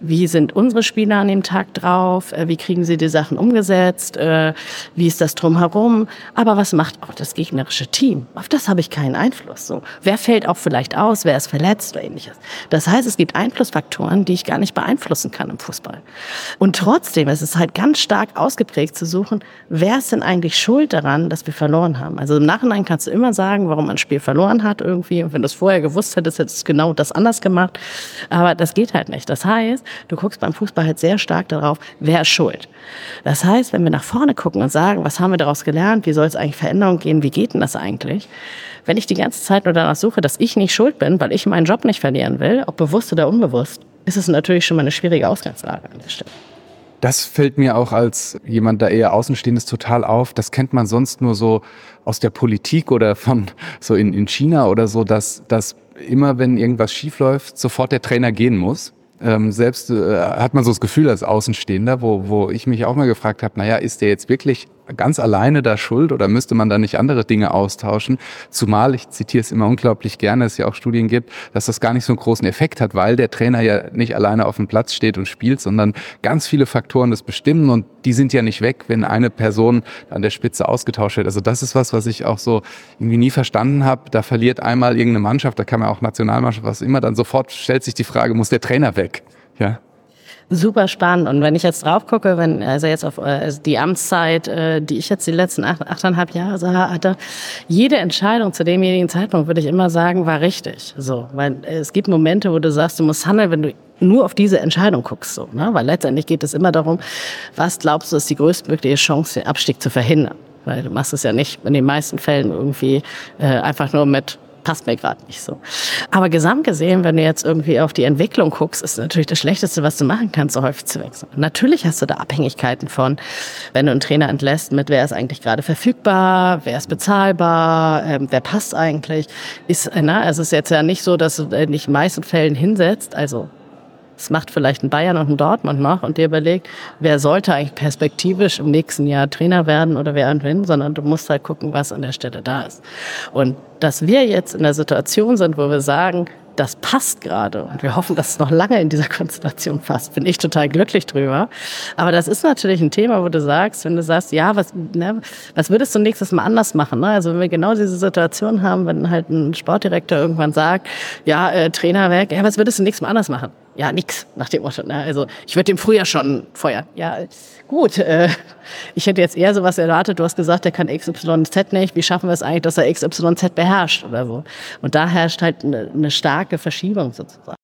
Wie sind unsere Spieler an dem Tag drauf? Äh, wie kriegen sie die Sachen umgesetzt? Äh, wie ist das drumherum? Aber was macht auch das gegnerische Team? Auf das habe ich keinen Einfluss. So, wer fällt auch vielleicht aus? Wer ist verletzt oder ähnliches? Das heißt, es gibt Einflussfaktoren, die ich gar nicht beeinflussen kann im Fußball. Und trotzdem ist es halt ganz stark ausgeprägt zu suchen, wer ist denn eigentlich schuld daran, dass wir verloren haben? Also im Nachhinein kannst du immer sagen, warum man ein Spiel verloren hat irgendwie. Und wenn du es vorher gewusst hättest, hättest du genau das anders gemacht. Aber das geht halt nicht. Das heißt, Du guckst beim Fußball halt sehr stark darauf, wer ist schuld. Das heißt, wenn wir nach vorne gucken und sagen, was haben wir daraus gelernt, wie soll es eigentlich Veränderung gehen, wie geht denn das eigentlich? Wenn ich die ganze Zeit nur danach suche, dass ich nicht schuld bin, weil ich meinen Job nicht verlieren will, ob bewusst oder unbewusst, ist es natürlich schon mal eine schwierige Ausgangslage an der Stelle. Das fällt mir auch als jemand, der eher außenstehend ist, total auf. Das kennt man sonst nur so aus der Politik oder von [LAUGHS] so in, in China oder so, dass, dass immer, wenn irgendwas schiefläuft, sofort der Trainer gehen muss ähm, selbst äh, hat man so das Gefühl als Außenstehender, wo, wo ich mich auch mal gefragt habe, naja, ist der jetzt wirklich ganz alleine da schuld oder müsste man da nicht andere Dinge austauschen? Zumal, ich zitiere es immer unglaublich gerne, es ja auch Studien gibt, dass das gar nicht so einen großen Effekt hat, weil der Trainer ja nicht alleine auf dem Platz steht und spielt, sondern ganz viele Faktoren das bestimmen und die sind ja nicht weg, wenn eine Person an der Spitze ausgetauscht wird. Also das ist was, was ich auch so irgendwie nie verstanden habe. Da verliert einmal irgendeine Mannschaft, da kann man auch Nationalmannschaft, was immer, dann sofort stellt sich die Frage, muss der Trainer weg? Ja. Super spannend. Und wenn ich jetzt drauf gucke, wenn, also jetzt auf also die Amtszeit, äh, die ich jetzt die letzten acht, achteinhalb Jahre hatte, jede Entscheidung zu demjenigen Zeitpunkt, würde ich immer sagen, war richtig. So, weil es gibt Momente, wo du sagst, du musst handeln, wenn du nur auf diese Entscheidung guckst, so, ne? weil letztendlich geht es immer darum, was glaubst du ist die größtmögliche Chance, den Abstieg zu verhindern. Weil du machst es ja nicht in den meisten Fällen irgendwie äh, einfach nur mit passt mir gerade nicht so. Aber gesamt gesehen, wenn du jetzt irgendwie auf die Entwicklung guckst, ist natürlich das Schlechteste, was du machen kannst, so häufig zu wechseln. Natürlich hast du da Abhängigkeiten von, wenn du einen Trainer entlässt, mit wer ist eigentlich gerade verfügbar, wer ist bezahlbar, ähm, wer passt eigentlich. Ist, na, es ist jetzt ja nicht so, dass du in den meisten Fällen hinsetzt, also das macht vielleicht ein Bayern und ein Dortmund noch und dir überlegt, wer sollte eigentlich perspektivisch im nächsten Jahr Trainer werden oder wer hin, sondern du musst halt gucken, was an der Stelle da ist. Und dass wir jetzt in der Situation sind, wo wir sagen, das passt gerade und wir hoffen, dass es noch lange in dieser [LAUGHS] Konstellation passt, bin ich total glücklich drüber. Aber das ist natürlich ein Thema, wo du sagst, wenn du sagst, ja, was, ne, was würdest du nächstes Mal anders machen? Ne? Also wenn wir genau diese Situation haben, wenn halt ein Sportdirektor irgendwann sagt, ja, äh, Trainer weg, ja, was würdest du nächstes Mal anders machen? Ja, nix nach dem Motto. Ne? Also ich würde dem früher schon feuern. Ja, gut. Äh, ich hätte jetzt eher sowas erwartet. Du hast gesagt, der kann XYZ nicht. Wie schaffen wir es eigentlich, dass er XYZ beherrscht oder so? Und da herrscht halt eine, eine starke Verschiebung sozusagen.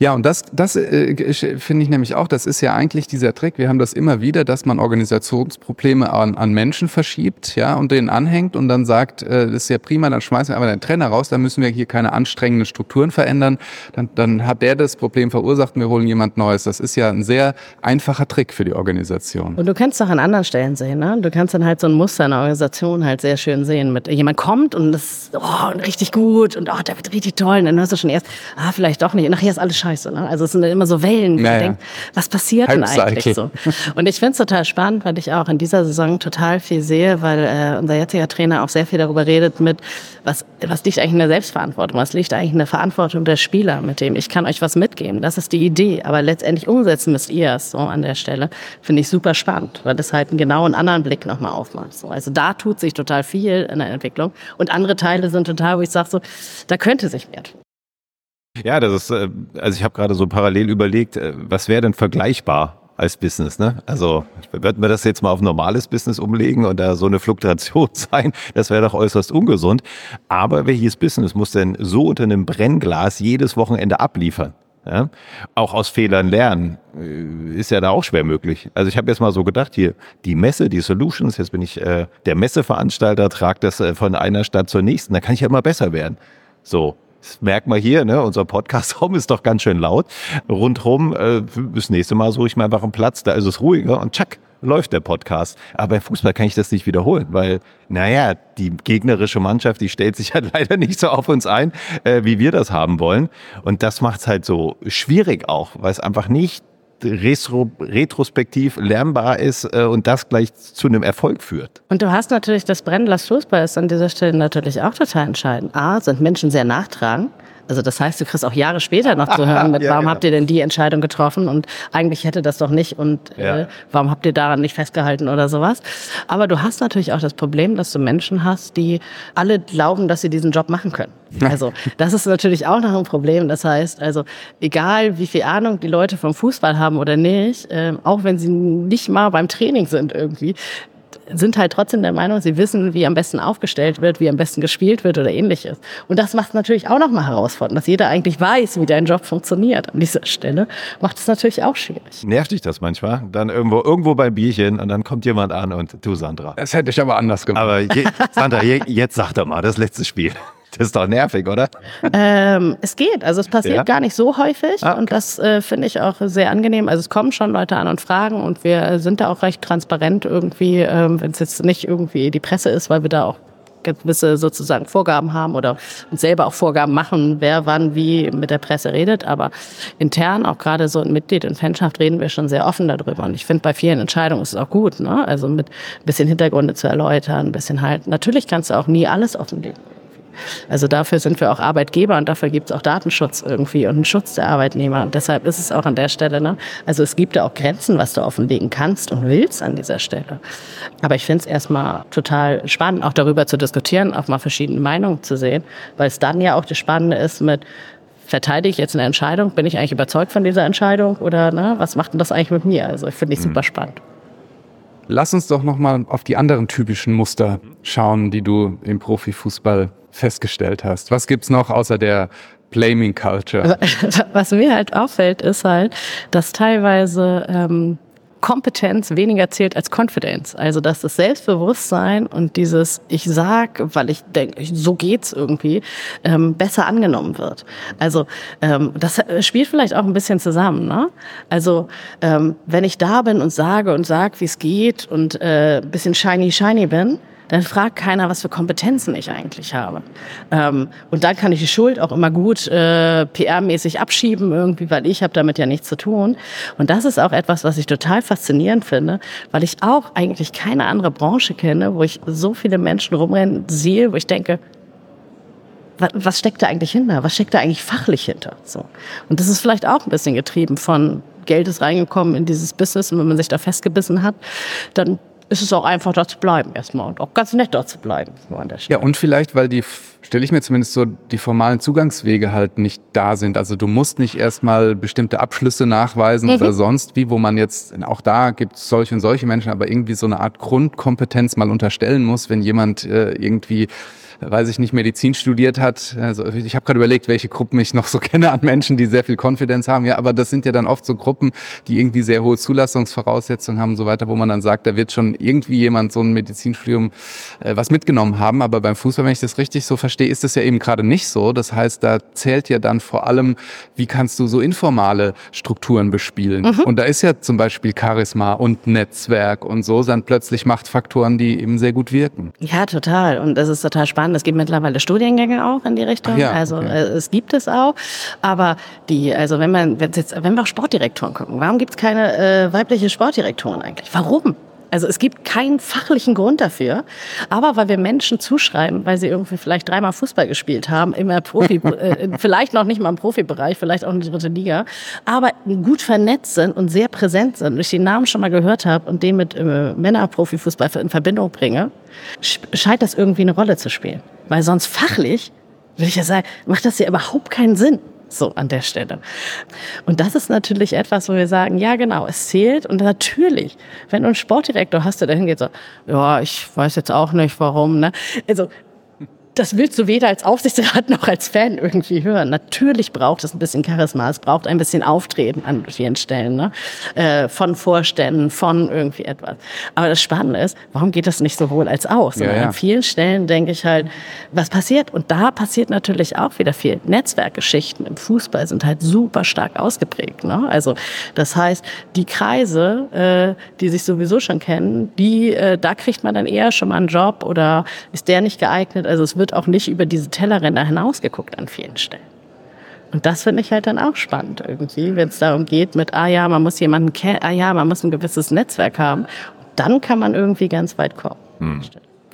Ja, und das, das äh, finde ich nämlich auch, das ist ja eigentlich dieser Trick. Wir haben das immer wieder, dass man Organisationsprobleme an, an Menschen verschiebt, ja, und denen anhängt und dann sagt, äh, das ist ja prima, dann schmeißen wir aber den Trainer raus, dann müssen wir hier keine anstrengenden Strukturen verändern. Dann, dann hat der das Problem verursacht und wir holen jemand Neues. Das ist ja ein sehr einfacher Trick für die Organisation. Und du kannst auch an anderen Stellen sehen, ne? Du kannst dann halt so ein Muster in der Organisation halt sehr schön sehen. Mit jemand kommt und das oh, richtig gut und oh, der wird richtig toll. Und dann hörst du schon erst, ah, vielleicht doch nicht. Und nachher ist alles scheiße scheiße. Ne? Also es sind immer so Wellen, wie naja. denkt, was passiert denn eigentlich so? Und ich finde es total spannend, weil ich auch in dieser Saison total viel sehe, weil äh, unser jetziger Trainer auch sehr viel darüber redet mit, was, was liegt eigentlich in der Selbstverantwortung, was liegt eigentlich in der Verantwortung der Spieler, mit dem ich kann euch was mitgeben. Das ist die Idee, aber letztendlich umsetzen müsst ihr es so an der Stelle. Finde ich super spannend, weil das halt einen genauen anderen Blick nochmal aufmacht. So, also da tut sich total viel in der Entwicklung und andere Teile sind total, wo ich sage so, da könnte sich mehr tun. Ja, das ist, äh, also ich habe gerade so parallel überlegt, äh, was wäre denn vergleichbar als Business, ne? Also würden wir das jetzt mal auf normales Business umlegen und da so eine Fluktuation [LAUGHS] sein, das wäre doch äußerst ungesund. Aber welches Business muss denn so unter einem Brennglas jedes Wochenende abliefern? Ja? Auch aus Fehlern lernen äh, ist ja da auch schwer möglich. Also ich habe jetzt mal so gedacht, hier die Messe, die Solutions, jetzt bin ich äh, der Messeveranstalter, trage das äh, von einer Stadt zur nächsten, da kann ich ja immer besser werden. So, das merkt man hier, ne? unser Podcast-Raum ist doch ganz schön laut. Rundherum, äh, das nächste Mal suche ich mir einfach einen Platz, da ist es ruhiger und tschack, läuft der Podcast. Aber beim Fußball kann ich das nicht wiederholen, weil, naja, die gegnerische Mannschaft, die stellt sich [LAUGHS] halt leider nicht so auf uns ein, äh, wie wir das haben wollen. Und das macht es halt so schwierig auch, weil es einfach nicht retrospektiv lernbar ist äh, und das gleich zu einem Erfolg führt. Und du hast natürlich das Brennglas Fußball ist an dieser Stelle natürlich auch total entscheidend. A, sind Menschen sehr nachtragend. Also das heißt, du kriegst auch Jahre später noch zu hören, [LAUGHS] mit, ja, warum genau. habt ihr denn die Entscheidung getroffen und eigentlich hätte das doch nicht und ja. äh, warum habt ihr daran nicht festgehalten oder sowas. Aber du hast natürlich auch das Problem, dass du Menschen hast, die alle glauben, dass sie diesen Job machen können. [LAUGHS] Also das ist natürlich auch noch ein Problem. Das heißt, also egal wie viel Ahnung die Leute vom Fußball haben oder nicht, äh, auch wenn sie nicht mal beim Training sind irgendwie, sind halt trotzdem der Meinung, sie wissen, wie am besten aufgestellt wird, wie am besten gespielt wird oder ähnliches. Und das macht es natürlich auch nochmal herausfordernd, dass jeder eigentlich weiß, wie dein Job funktioniert. An dieser Stelle macht es natürlich auch schwierig. Nervt dich das manchmal? Dann irgendwo, irgendwo beim Bierchen und dann kommt jemand an und du, Sandra. Das hätte ich aber anders gemacht. Aber je, Sandra, je, jetzt sag doch mal, das letzte Spiel. Das ist doch nervig, oder? Ähm, es geht. Also es passiert ja? gar nicht so häufig ah, okay. und das äh, finde ich auch sehr angenehm. Also es kommen schon Leute an und fragen und wir sind da auch recht transparent irgendwie, ähm, wenn es jetzt nicht irgendwie die Presse ist, weil wir da auch gewisse sozusagen Vorgaben haben oder uns selber auch Vorgaben machen, wer wann wie mit der Presse redet. Aber intern, auch gerade so ein Mitglied in Fanschaft, reden wir schon sehr offen darüber. Und ich finde, bei vielen Entscheidungen ist es auch gut, ne? also mit ein bisschen Hintergründe zu erläutern, ein bisschen halt. Natürlich kannst du auch nie alles offenlegen. Also dafür sind wir auch Arbeitgeber und dafür gibt es auch Datenschutz irgendwie und einen Schutz der Arbeitnehmer. Und deshalb ist es auch an der Stelle, ne? also es gibt ja auch Grenzen, was du offenlegen kannst und willst an dieser Stelle. Aber ich finde es erstmal total spannend, auch darüber zu diskutieren, auch mal verschiedene Meinungen zu sehen, weil es dann ja auch das Spannende ist mit, verteidige ich jetzt eine Entscheidung? Bin ich eigentlich überzeugt von dieser Entscheidung oder ne, was macht denn das eigentlich mit mir? Also ich finde ich super spannend. Lass uns doch nochmal auf die anderen typischen Muster schauen, die du im Profifußball festgestellt hast. Was gibt's noch außer der Blaming Culture? [LAUGHS] Was mir halt auffällt, ist halt, dass teilweise ähm, Kompetenz weniger zählt als Confidence. Also dass das Selbstbewusstsein und dieses Ich sag, weil ich denke, so geht's irgendwie, ähm, besser angenommen wird. Also ähm, das spielt vielleicht auch ein bisschen zusammen. Ne? Also ähm, wenn ich da bin und sage und sag, wie es geht und äh, bisschen shiny shiny bin, dann fragt keiner, was für Kompetenzen ich eigentlich habe. Ähm, und dann kann ich die Schuld auch immer gut äh, PR-mäßig abschieben irgendwie, weil ich habe damit ja nichts zu tun. Und das ist auch etwas, was ich total faszinierend finde, weil ich auch eigentlich keine andere Branche kenne, wo ich so viele Menschen rumrennen sehe, wo ich denke, was, steckt da eigentlich hinter? Was steckt da eigentlich fachlich hinter? So. Und das ist vielleicht auch ein bisschen getrieben von Geld ist reingekommen in dieses Business und wenn man sich da festgebissen hat, dann ist es auch einfach dort zu bleiben erstmal und auch ganz nett dort zu bleiben. Ja, und vielleicht, weil die, stelle ich mir zumindest so, die formalen Zugangswege halt nicht da sind. Also du musst nicht erstmal bestimmte Abschlüsse nachweisen mhm. oder sonst wie, wo man jetzt, auch da gibt es solche und solche Menschen, aber irgendwie so eine Art Grundkompetenz mal unterstellen muss, wenn jemand äh, irgendwie weiß ich nicht, Medizin studiert hat. Also ich habe gerade überlegt, welche Gruppen ich noch so [LAUGHS] kenne an Menschen, die sehr viel Confidence haben. Ja, aber das sind ja dann oft so Gruppen, die irgendwie sehr hohe Zulassungsvoraussetzungen haben und so weiter, wo man dann sagt, da wird schon irgendwie jemand so ein Medizinstudium äh, was mitgenommen haben. Aber beim Fußball, wenn ich das richtig so verstehe, ist das ja eben gerade nicht so. Das heißt, da zählt ja dann vor allem, wie kannst du so informale Strukturen bespielen. Mhm. Und da ist ja zum Beispiel Charisma und Netzwerk und so dann plötzlich Machtfaktoren, die eben sehr gut wirken. Ja, total. Und das ist total spannend an. Es gibt mittlerweile Studiengänge auch in die Richtung. Ja, also okay. äh, es gibt es auch. Aber die, also wenn man jetzt, wenn wir auf Sportdirektoren gucken, warum gibt es keine äh, weibliche Sportdirektoren eigentlich? Warum? Also es gibt keinen fachlichen Grund dafür, aber weil wir Menschen zuschreiben, weil sie irgendwie vielleicht dreimal Fußball gespielt haben, immer Profi, [LAUGHS] äh, vielleicht noch nicht mal im Profibereich, vielleicht auch in der dritte Liga, aber gut vernetzt sind und sehr präsent sind, und ich den Namen schon mal gehört habe und den mit äh, Männerprofifußball in Verbindung bringe, scheint das irgendwie eine Rolle zu spielen. Weil sonst fachlich, würde ich ja sagen, macht das ja überhaupt keinen Sinn. So an der Stelle. Und das ist natürlich etwas, wo wir sagen, ja genau, es zählt. Und natürlich, wenn du einen Sportdirektor hast, der dahin geht so, ja, ich weiß jetzt auch nicht warum. Ne? Also das willst du weder als Aufsichtsrat noch als Fan irgendwie hören. Natürlich braucht es ein bisschen Charisma, es braucht ein bisschen Auftreten an vielen Stellen, ne? Äh, von Vorständen, von irgendwie etwas. Aber das Spannende ist, warum geht das nicht sowohl als auch? Ja, ja. An vielen Stellen denke ich halt, was passiert? Und da passiert natürlich auch wieder viel. Netzwerkgeschichten im Fußball sind halt super stark ausgeprägt. Ne? Also das heißt, die Kreise, äh, die sich sowieso schon kennen, die, äh, da kriegt man dann eher schon mal einen Job oder ist der nicht geeignet? Also es wird wird auch nicht über diese Tellerränder hinausgeguckt an vielen Stellen. Und das finde ich halt dann auch spannend irgendwie, wenn es darum geht mit, ah ja, man muss jemanden kennen, ah ja, man muss ein gewisses Netzwerk haben. Dann kann man irgendwie ganz weit kommen. Hm.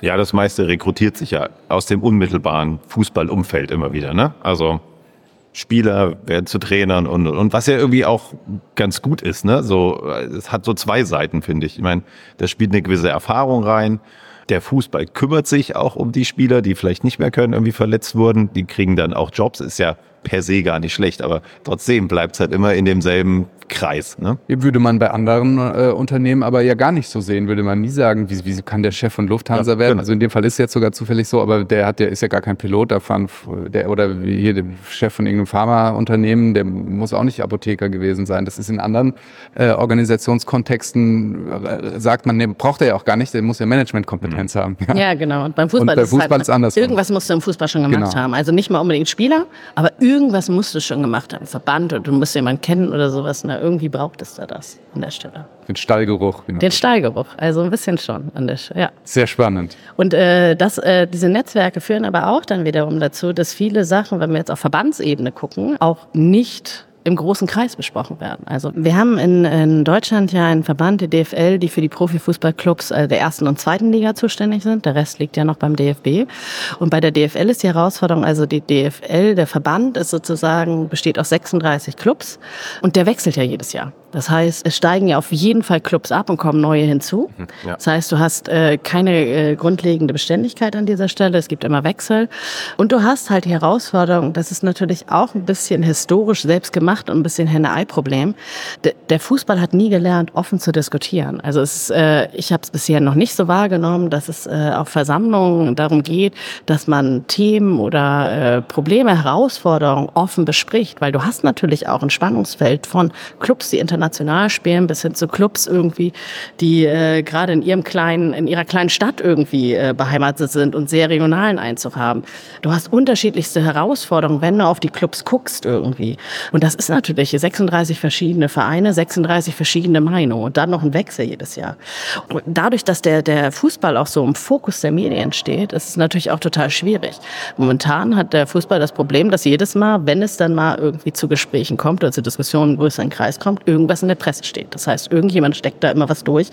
Ja, das meiste rekrutiert sich ja aus dem unmittelbaren Fußballumfeld immer wieder, ne? Also Spieler werden zu Trainern und, und was ja irgendwie auch ganz gut ist, ne? So, es hat so zwei Seiten, finde ich. Ich meine, da spielt eine gewisse Erfahrung rein der Fußball kümmert sich auch um die Spieler, die vielleicht nicht mehr können, irgendwie verletzt wurden. Die kriegen dann auch Jobs, ist ja per se gar nicht schlecht, aber trotzdem bleibt es halt immer in demselben Kreis. Ne? Würde man bei anderen äh, Unternehmen aber ja gar nicht so sehen, würde man nie sagen, wie, wie kann der Chef von Lufthansa ja, werden? Genau. Also in dem Fall ist es jetzt sogar zufällig so, aber der hat, der ist ja gar kein Pilot, davon, der oder hier der Chef von irgendeinem Pharmaunternehmen, der muss auch nicht Apotheker gewesen sein. Das ist in anderen äh, Organisationskontexten äh, sagt man, ne, braucht er ja auch gar nicht, der muss ja Managementkompetenz mhm. haben. Ja. ja. genau. Und beim Fußball, Und bei Fußball ist, halt, ist anders. Irgendwas musst du im Fußball schon gemacht genau. haben. Also nicht mal unbedingt Spieler, aber irgendwas musst du schon gemacht haben. Verband und du musst jemanden kennen oder sowas. Na, irgendwie braucht es da das an der Stelle. Den Stallgeruch. Genau. Den Stallgeruch, also ein bisschen schon an der Stelle, ja. Sehr spannend. Und äh, das, äh, diese Netzwerke führen aber auch dann wiederum dazu, dass viele Sachen, wenn wir jetzt auf Verbandsebene gucken, auch nicht im großen Kreis besprochen werden. Also wir haben in, in Deutschland ja einen Verband, die DFL, die für die Profifußballclubs äh, der ersten und zweiten Liga zuständig sind. Der Rest liegt ja noch beim DFB. Und bei der DFL ist die Herausforderung, also die DFL, der Verband ist sozusagen, besteht aus 36 Clubs und der wechselt ja jedes Jahr. Das heißt, es steigen ja auf jeden Fall Clubs ab und kommen neue hinzu. Mhm, ja. Das heißt, du hast äh, keine äh, grundlegende Beständigkeit an dieser Stelle. Es gibt immer Wechsel. Und du hast halt die Herausforderung, das ist natürlich auch ein bisschen historisch selbst gemacht und ein bisschen Henne-Ei-Problem. Der Fußball hat nie gelernt, offen zu diskutieren. Also es äh, ich habe es bisher noch nicht so wahrgenommen, dass es äh, auf Versammlungen darum geht, dass man Themen oder äh, Probleme, Herausforderungen offen bespricht. Weil du hast natürlich auch ein Spannungsfeld von Clubs, die international spielen, bis hin zu Clubs irgendwie, die äh, gerade in ihrem kleinen, in ihrer kleinen Stadt irgendwie äh, beheimatet sind und sehr regionalen Einzug haben. Du hast unterschiedlichste Herausforderungen, wenn du auf die Clubs guckst irgendwie. Und das ist natürlich 36 verschiedene Vereine, 36 verschiedene Meinungen und dann noch ein Wechsel jedes Jahr. Und dadurch, dass der, der Fußball auch so im Fokus der Medien steht, ist es natürlich auch total schwierig. Momentan hat der Fußball das Problem, dass jedes Mal, wenn es dann mal irgendwie zu Gesprächen kommt oder zu Diskussionen im größeren Kreis kommt, irgendwas was in der Presse steht. Das heißt, irgendjemand steckt da immer was durch,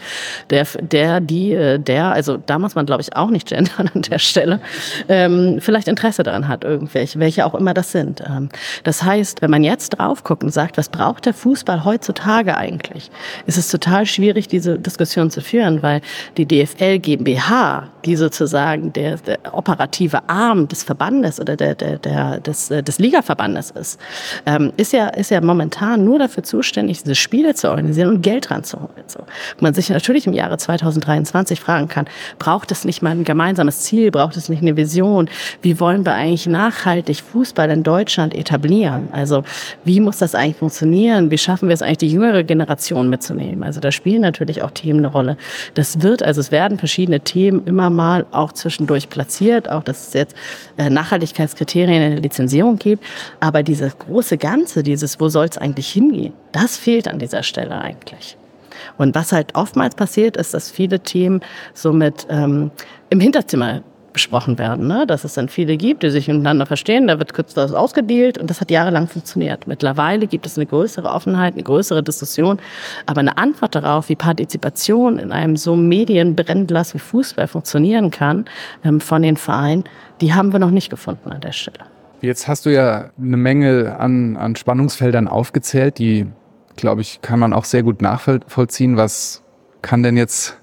der, der, die, äh, der, also da muss man, glaube ich, auch nicht gendern an der Stelle, ähm, vielleicht Interesse daran hat, irgendwelche, welche auch immer das sind. Ähm, das heißt, wenn man jetzt drauf guckt und sagt, was braucht der Fußball heutzutage eigentlich, ist es total schwierig, diese Diskussion zu führen, weil die DFL GmbH, die sozusagen der, der operative Arm des Verbandes oder der, der, der, des, äh, des Ligaverbandes ist, ähm, ist, ja, ist ja momentan nur dafür zuständig, diese Spiele zu organisieren und Geld ranzuholen. So. Man sich natürlich im Jahre 2023 fragen kann, braucht es nicht mal ein gemeinsames Ziel, braucht es nicht eine Vision? Wie wollen wir eigentlich nachhaltig Fußball in Deutschland etablieren? Also wie muss das eigentlich funktionieren? Wie schaffen wir es eigentlich, die jüngere Generation mitzunehmen? Also da spielen natürlich auch Themen eine Rolle. Das wird, also es werden verschiedene Themen immer mal auch zwischendurch platziert, auch dass es jetzt äh, Nachhaltigkeitskriterien in der Lizenzierung gibt. Aber dieses große Ganze, dieses, wo soll es eigentlich hingehen, das fehlt an dieser Stelle eigentlich. Und was halt oftmals passiert, ist, dass viele Themen somit ähm, im Hinterzimmer besprochen werden, ne? dass es dann viele gibt, die sich miteinander verstehen, da wird kurz das ausgedealt und das hat jahrelang funktioniert. Mittlerweile gibt es eine größere Offenheit, eine größere Diskussion, aber eine Antwort darauf, wie Partizipation in einem so Medienbrennglas wie Fußball funktionieren kann ähm, von den Vereinen, die haben wir noch nicht gefunden an der Stelle. Jetzt hast du ja eine Menge an, an Spannungsfeldern aufgezählt, die glaube ich, kann man auch sehr gut nachvollziehen, was kann denn jetzt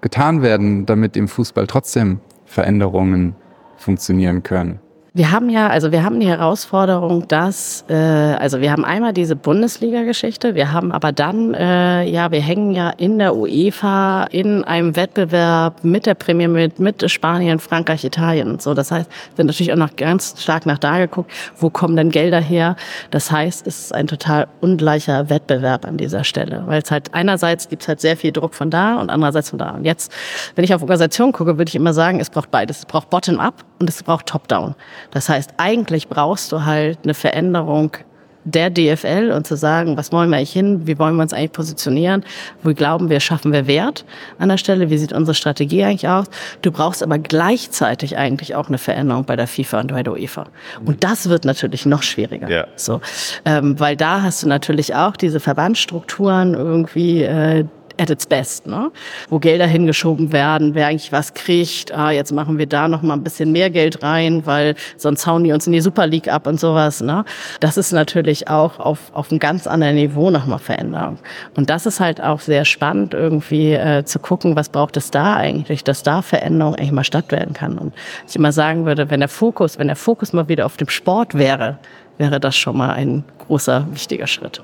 getan werden, damit im Fußball trotzdem Veränderungen funktionieren können. Wir haben ja, also wir haben die Herausforderung, dass, äh, also wir haben einmal diese Bundesliga-Geschichte, wir haben aber dann, äh, ja, wir hängen ja in der UEFA in einem Wettbewerb mit der Premier mit, mit Spanien, Frankreich, Italien und so. Das heißt, wir natürlich auch noch ganz stark nach da geguckt, wo kommen denn Gelder her? Das heißt, es ist ein total ungleicher Wettbewerb an dieser Stelle, weil es halt einerseits gibt es halt sehr viel Druck von da und andererseits von da. Und jetzt, wenn ich auf Organisation gucke, würde ich immer sagen, es braucht beides. Es braucht Bottom-up und es braucht Top-down. Das heißt, eigentlich brauchst du halt eine Veränderung der DFL und zu sagen, was wollen wir eigentlich hin, wie wollen wir uns eigentlich positionieren, wo glauben wir, schaffen wir Wert an der Stelle, wie sieht unsere Strategie eigentlich aus. Du brauchst aber gleichzeitig eigentlich auch eine Veränderung bei der FIFA und bei der UEFA. Und das wird natürlich noch schwieriger. Ja. So, ähm, weil da hast du natürlich auch diese Verbandsstrukturen irgendwie, äh, at its best, ne? wo Gelder hingeschoben werden, wer eigentlich was kriegt. Ah, jetzt machen wir da noch mal ein bisschen mehr Geld rein, weil sonst hauen die uns in die Super League ab und sowas. Ne? Das ist natürlich auch auf, auf einem ganz anderen Niveau nochmal Veränderung. Und das ist halt auch sehr spannend, irgendwie äh, zu gucken, was braucht es da eigentlich, dass da Veränderung eigentlich mal stattwerden kann. Und ich immer sagen würde, wenn der Fokus, wenn der Fokus mal wieder auf dem Sport wäre, wäre das schon mal ein großer, wichtiger Schritt.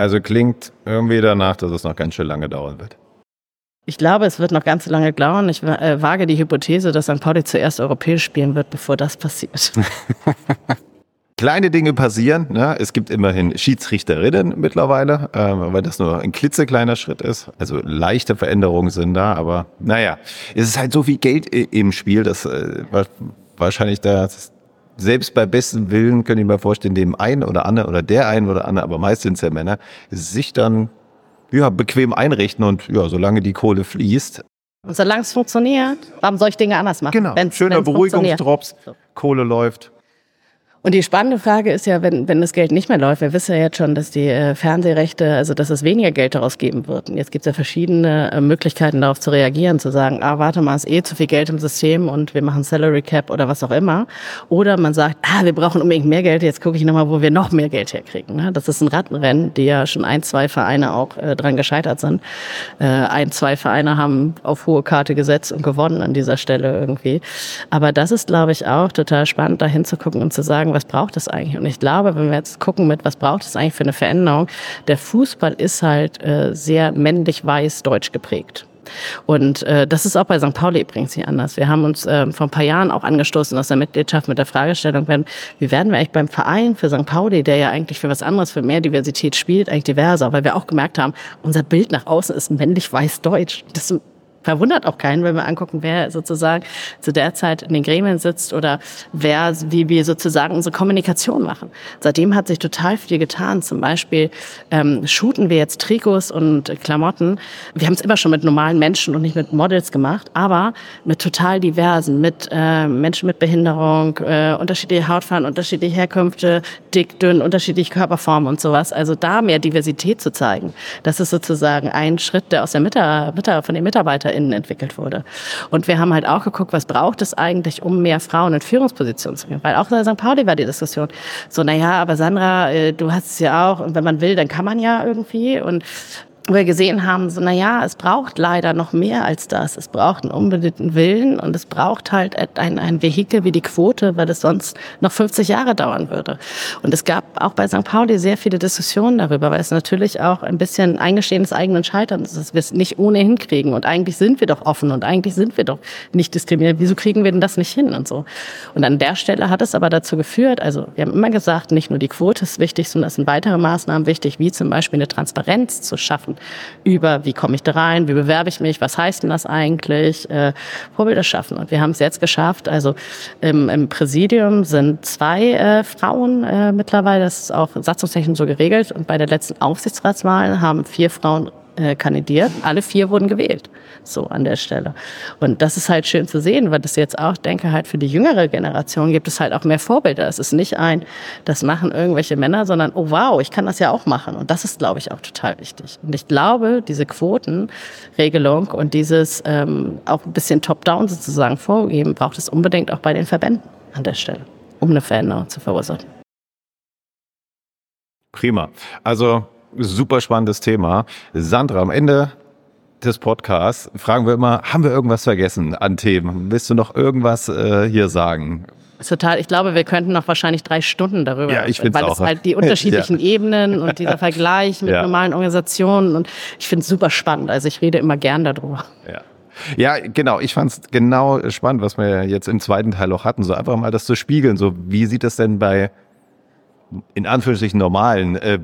Also klingt irgendwie danach, dass es noch ganz schön lange dauern wird. Ich glaube, es wird noch ganz lange dauern. Ich äh, wage die Hypothese, dass St. Pauli zuerst europäisch spielen wird, bevor das passiert. [LAUGHS] Kleine Dinge passieren. Ne? Es gibt immerhin Schiedsrichterinnen mittlerweile, äh, weil das nur ein klitzekleiner Schritt ist. Also leichte Veränderungen sind da, aber naja, es ist halt so viel Geld im Spiel, dass äh, wahrscheinlich das selbst bei bestem Willen, könnte ich mir vorstellen, dem einen oder anderen oder der einen oder andere, aber meist sind es ja Männer, sich dann ja, bequem einrichten und ja, solange die Kohle fließt. Und solange es funktioniert, warum soll ich Dinge anders machen? Genau, wenn's, schöner Beruhigungsdrops. Kohle läuft. Und die spannende Frage ist ja, wenn, wenn das Geld nicht mehr läuft, wir wissen ja jetzt schon, dass die äh, Fernsehrechte, also dass es weniger Geld daraus geben wird. Und jetzt gibt es ja verschiedene äh, Möglichkeiten darauf zu reagieren, zu sagen, ah, warte mal, ist eh zu viel Geld im System und wir machen Salary Cap oder was auch immer. Oder man sagt, ah, wir brauchen unbedingt mehr Geld, jetzt gucke ich nochmal, wo wir noch mehr Geld herkriegen. Ne? Das ist ein Rattenrennen, die ja schon ein, zwei Vereine auch äh, dran gescheitert sind. Äh, ein, zwei Vereine haben auf hohe Karte gesetzt und gewonnen an dieser Stelle irgendwie. Aber das ist, glaube ich, auch total spannend, da hinzugucken und zu sagen, sagen, was braucht es eigentlich? Und ich glaube, wenn wir jetzt gucken mit, was braucht es eigentlich für eine Veränderung, der Fußball ist halt äh, sehr männlich-weiß-deutsch geprägt. Und äh, das ist auch bei St. Pauli übrigens nicht anders. Wir haben uns äh, vor ein paar Jahren auch angestoßen aus der Mitgliedschaft mit der Fragestellung, wenn, wie werden wir eigentlich beim Verein für St. Pauli, der ja eigentlich für was anderes, für mehr Diversität spielt, eigentlich diverser, weil wir auch gemerkt haben, unser Bild nach außen ist männlich-weiß-deutsch. Das verwundert auch keinen, wenn wir angucken, wer sozusagen zu der Zeit in den Gremien sitzt oder wer, wie wir sozusagen unsere Kommunikation machen. Seitdem hat sich total viel getan. Zum Beispiel ähm, shooten wir jetzt Trikots und Klamotten. Wir haben es immer schon mit normalen Menschen und nicht mit Models gemacht, aber mit total diversen, mit äh, Menschen mit Behinderung, äh, unterschiedliche Hautfarben, unterschiedliche Herkünfte, dick, dünn, unterschiedliche Körperformen und sowas. Also da mehr Diversität zu zeigen, das ist sozusagen ein Schritt, der aus der Mitar Mitar von den Mitarbeitern MitarbeiterInnen entwickelt wurde. Und wir haben halt auch geguckt, was braucht es eigentlich, um mehr Frauen in Führungspositionen zu bringen. Weil auch in St. Pauli war die Diskussion so, naja, aber Sandra, äh, du hast es ja auch und wenn man will, dann kann man ja irgendwie. Und wir gesehen haben, so, na ja, es braucht leider noch mehr als das. Es braucht einen unbedingten Willen und es braucht halt ein, ein Vehikel wie die Quote, weil es sonst noch 50 Jahre dauern würde. Und es gab auch bei St. Pauli sehr viele Diskussionen darüber, weil es natürlich auch ein bisschen Eingestehen des eigenen Scheiterns ist, dass wir es nicht ohnehin kriegen. Und eigentlich sind wir doch offen und eigentlich sind wir doch nicht diskriminiert. Wieso kriegen wir denn das nicht hin und so? Und an der Stelle hat es aber dazu geführt, also wir haben immer gesagt, nicht nur die Quote ist wichtig, sondern es sind weitere Maßnahmen wichtig, wie zum Beispiel eine Transparenz zu schaffen über, wie komme ich da rein, wie bewerbe ich mich, was heißt denn das eigentlich, äh, Vorbilder schaffen. Und wir haben es jetzt geschafft, also im, im Präsidium sind zwei äh, Frauen äh, mittlerweile, das ist auch satzungstechnisch so geregelt. Und bei der letzten Aufsichtsratswahl haben vier Frauen äh, kandidiert. Alle vier wurden gewählt. So an der Stelle. Und das ist halt schön zu sehen, weil das jetzt auch, denke halt für die jüngere Generation gibt es halt auch mehr Vorbilder. Es ist nicht ein, das machen irgendwelche Männer, sondern, oh wow, ich kann das ja auch machen. Und das ist, glaube ich, auch total wichtig. Und ich glaube, diese Quotenregelung und dieses ähm, auch ein bisschen top-down sozusagen vorgeben, braucht es unbedingt auch bei den Verbänden an der Stelle, um eine Veränderung zu verursachen. Prima. Also super spannendes Thema. Sandra, am Ende des Podcasts fragen wir immer, haben wir irgendwas vergessen an Themen? Willst du noch irgendwas äh, hier sagen? Total. Ich glaube, wir könnten noch wahrscheinlich drei Stunden darüber, ja, ich weil auch. es halt die [LAUGHS] unterschiedlichen ja. Ebenen und dieser Vergleich mit [LAUGHS] ja. normalen Organisationen und ich finde es super spannend. Also ich rede immer gern darüber. Ja. Ja, genau. Ich fand es genau spannend, was wir jetzt im zweiten Teil auch hatten, so einfach mal das zu spiegeln. So, wie sieht es denn bei in Anführungsstrichen normalen äh,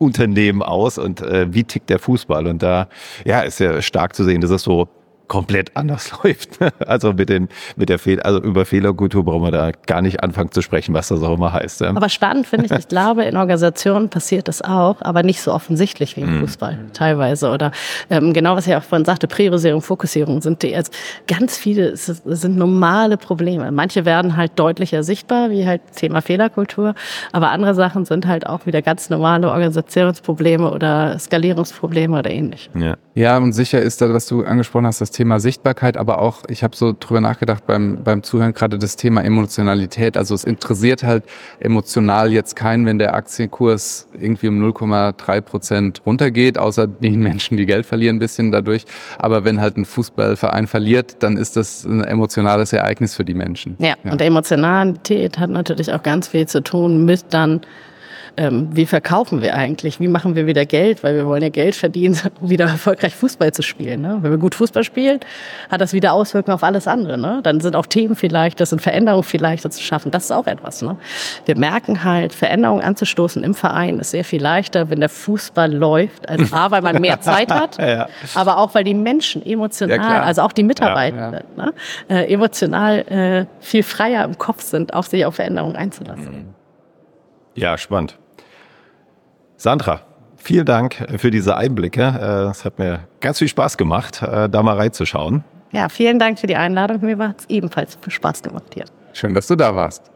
Unternehmen aus und äh, wie tickt der Fußball? Und da ja, ist ja stark zu sehen, dass es so komplett anders [LAUGHS] läuft. Also mit den, mit der Fehl, also über Fehlerkultur brauchen wir da gar nicht anfangen zu sprechen, was das auch immer heißt. Aber spannend finde ich, ich glaube, in Organisationen passiert das auch, aber nicht so offensichtlich wie im mhm. Fußball teilweise. Oder ähm, genau, was ich auch vorhin sagte, Priorisierung, Fokussierung sind die jetzt ganz viele, sind normale Probleme. Manche werden halt deutlicher sichtbar, wie halt Thema Fehlerkultur, aber andere Sachen sind halt auch wieder ganz normale Organisationsprobleme oder Skalierungsprobleme oder ähnlich. Ja. Ja, und sicher ist da, was du angesprochen hast, das Thema Sichtbarkeit, aber auch, ich habe so drüber nachgedacht beim, beim Zuhören, gerade das Thema Emotionalität. Also es interessiert halt emotional jetzt keinen, wenn der Aktienkurs irgendwie um 0,3 Prozent runtergeht, außer den Menschen, die Geld verlieren ein bisschen dadurch. Aber wenn halt ein Fußballverein verliert, dann ist das ein emotionales Ereignis für die Menschen. Ja, ja. und Emotionalität hat natürlich auch ganz viel zu tun mit dann ähm, wie verkaufen wir eigentlich, wie machen wir wieder Geld, weil wir wollen ja Geld verdienen, [LAUGHS] um wieder erfolgreich Fußball zu spielen. Ne? Wenn wir gut Fußball spielen, hat das wieder Auswirkungen auf alles andere. Ne? Dann sind auch Themen vielleicht, das sind Veränderungen viel leichter zu schaffen. Das ist auch etwas. Ne? Wir merken halt, Veränderungen anzustoßen im Verein ist sehr viel leichter, wenn der Fußball läuft. Also A, weil man mehr Zeit [LAUGHS] hat, ja. aber auch, weil die Menschen emotional, ja, also auch die Mitarbeiter, ja, ne? äh, emotional äh, viel freier im Kopf sind, auch sich auf Veränderungen einzulassen. Ja, spannend. Sandra, vielen Dank für diese Einblicke. Äh, es hat mir ganz viel Spaß gemacht, äh, da mal reinzuschauen. Ja, vielen Dank für die Einladung. Mir hat es ebenfalls Spaß gemacht hier. Schön, dass du da warst.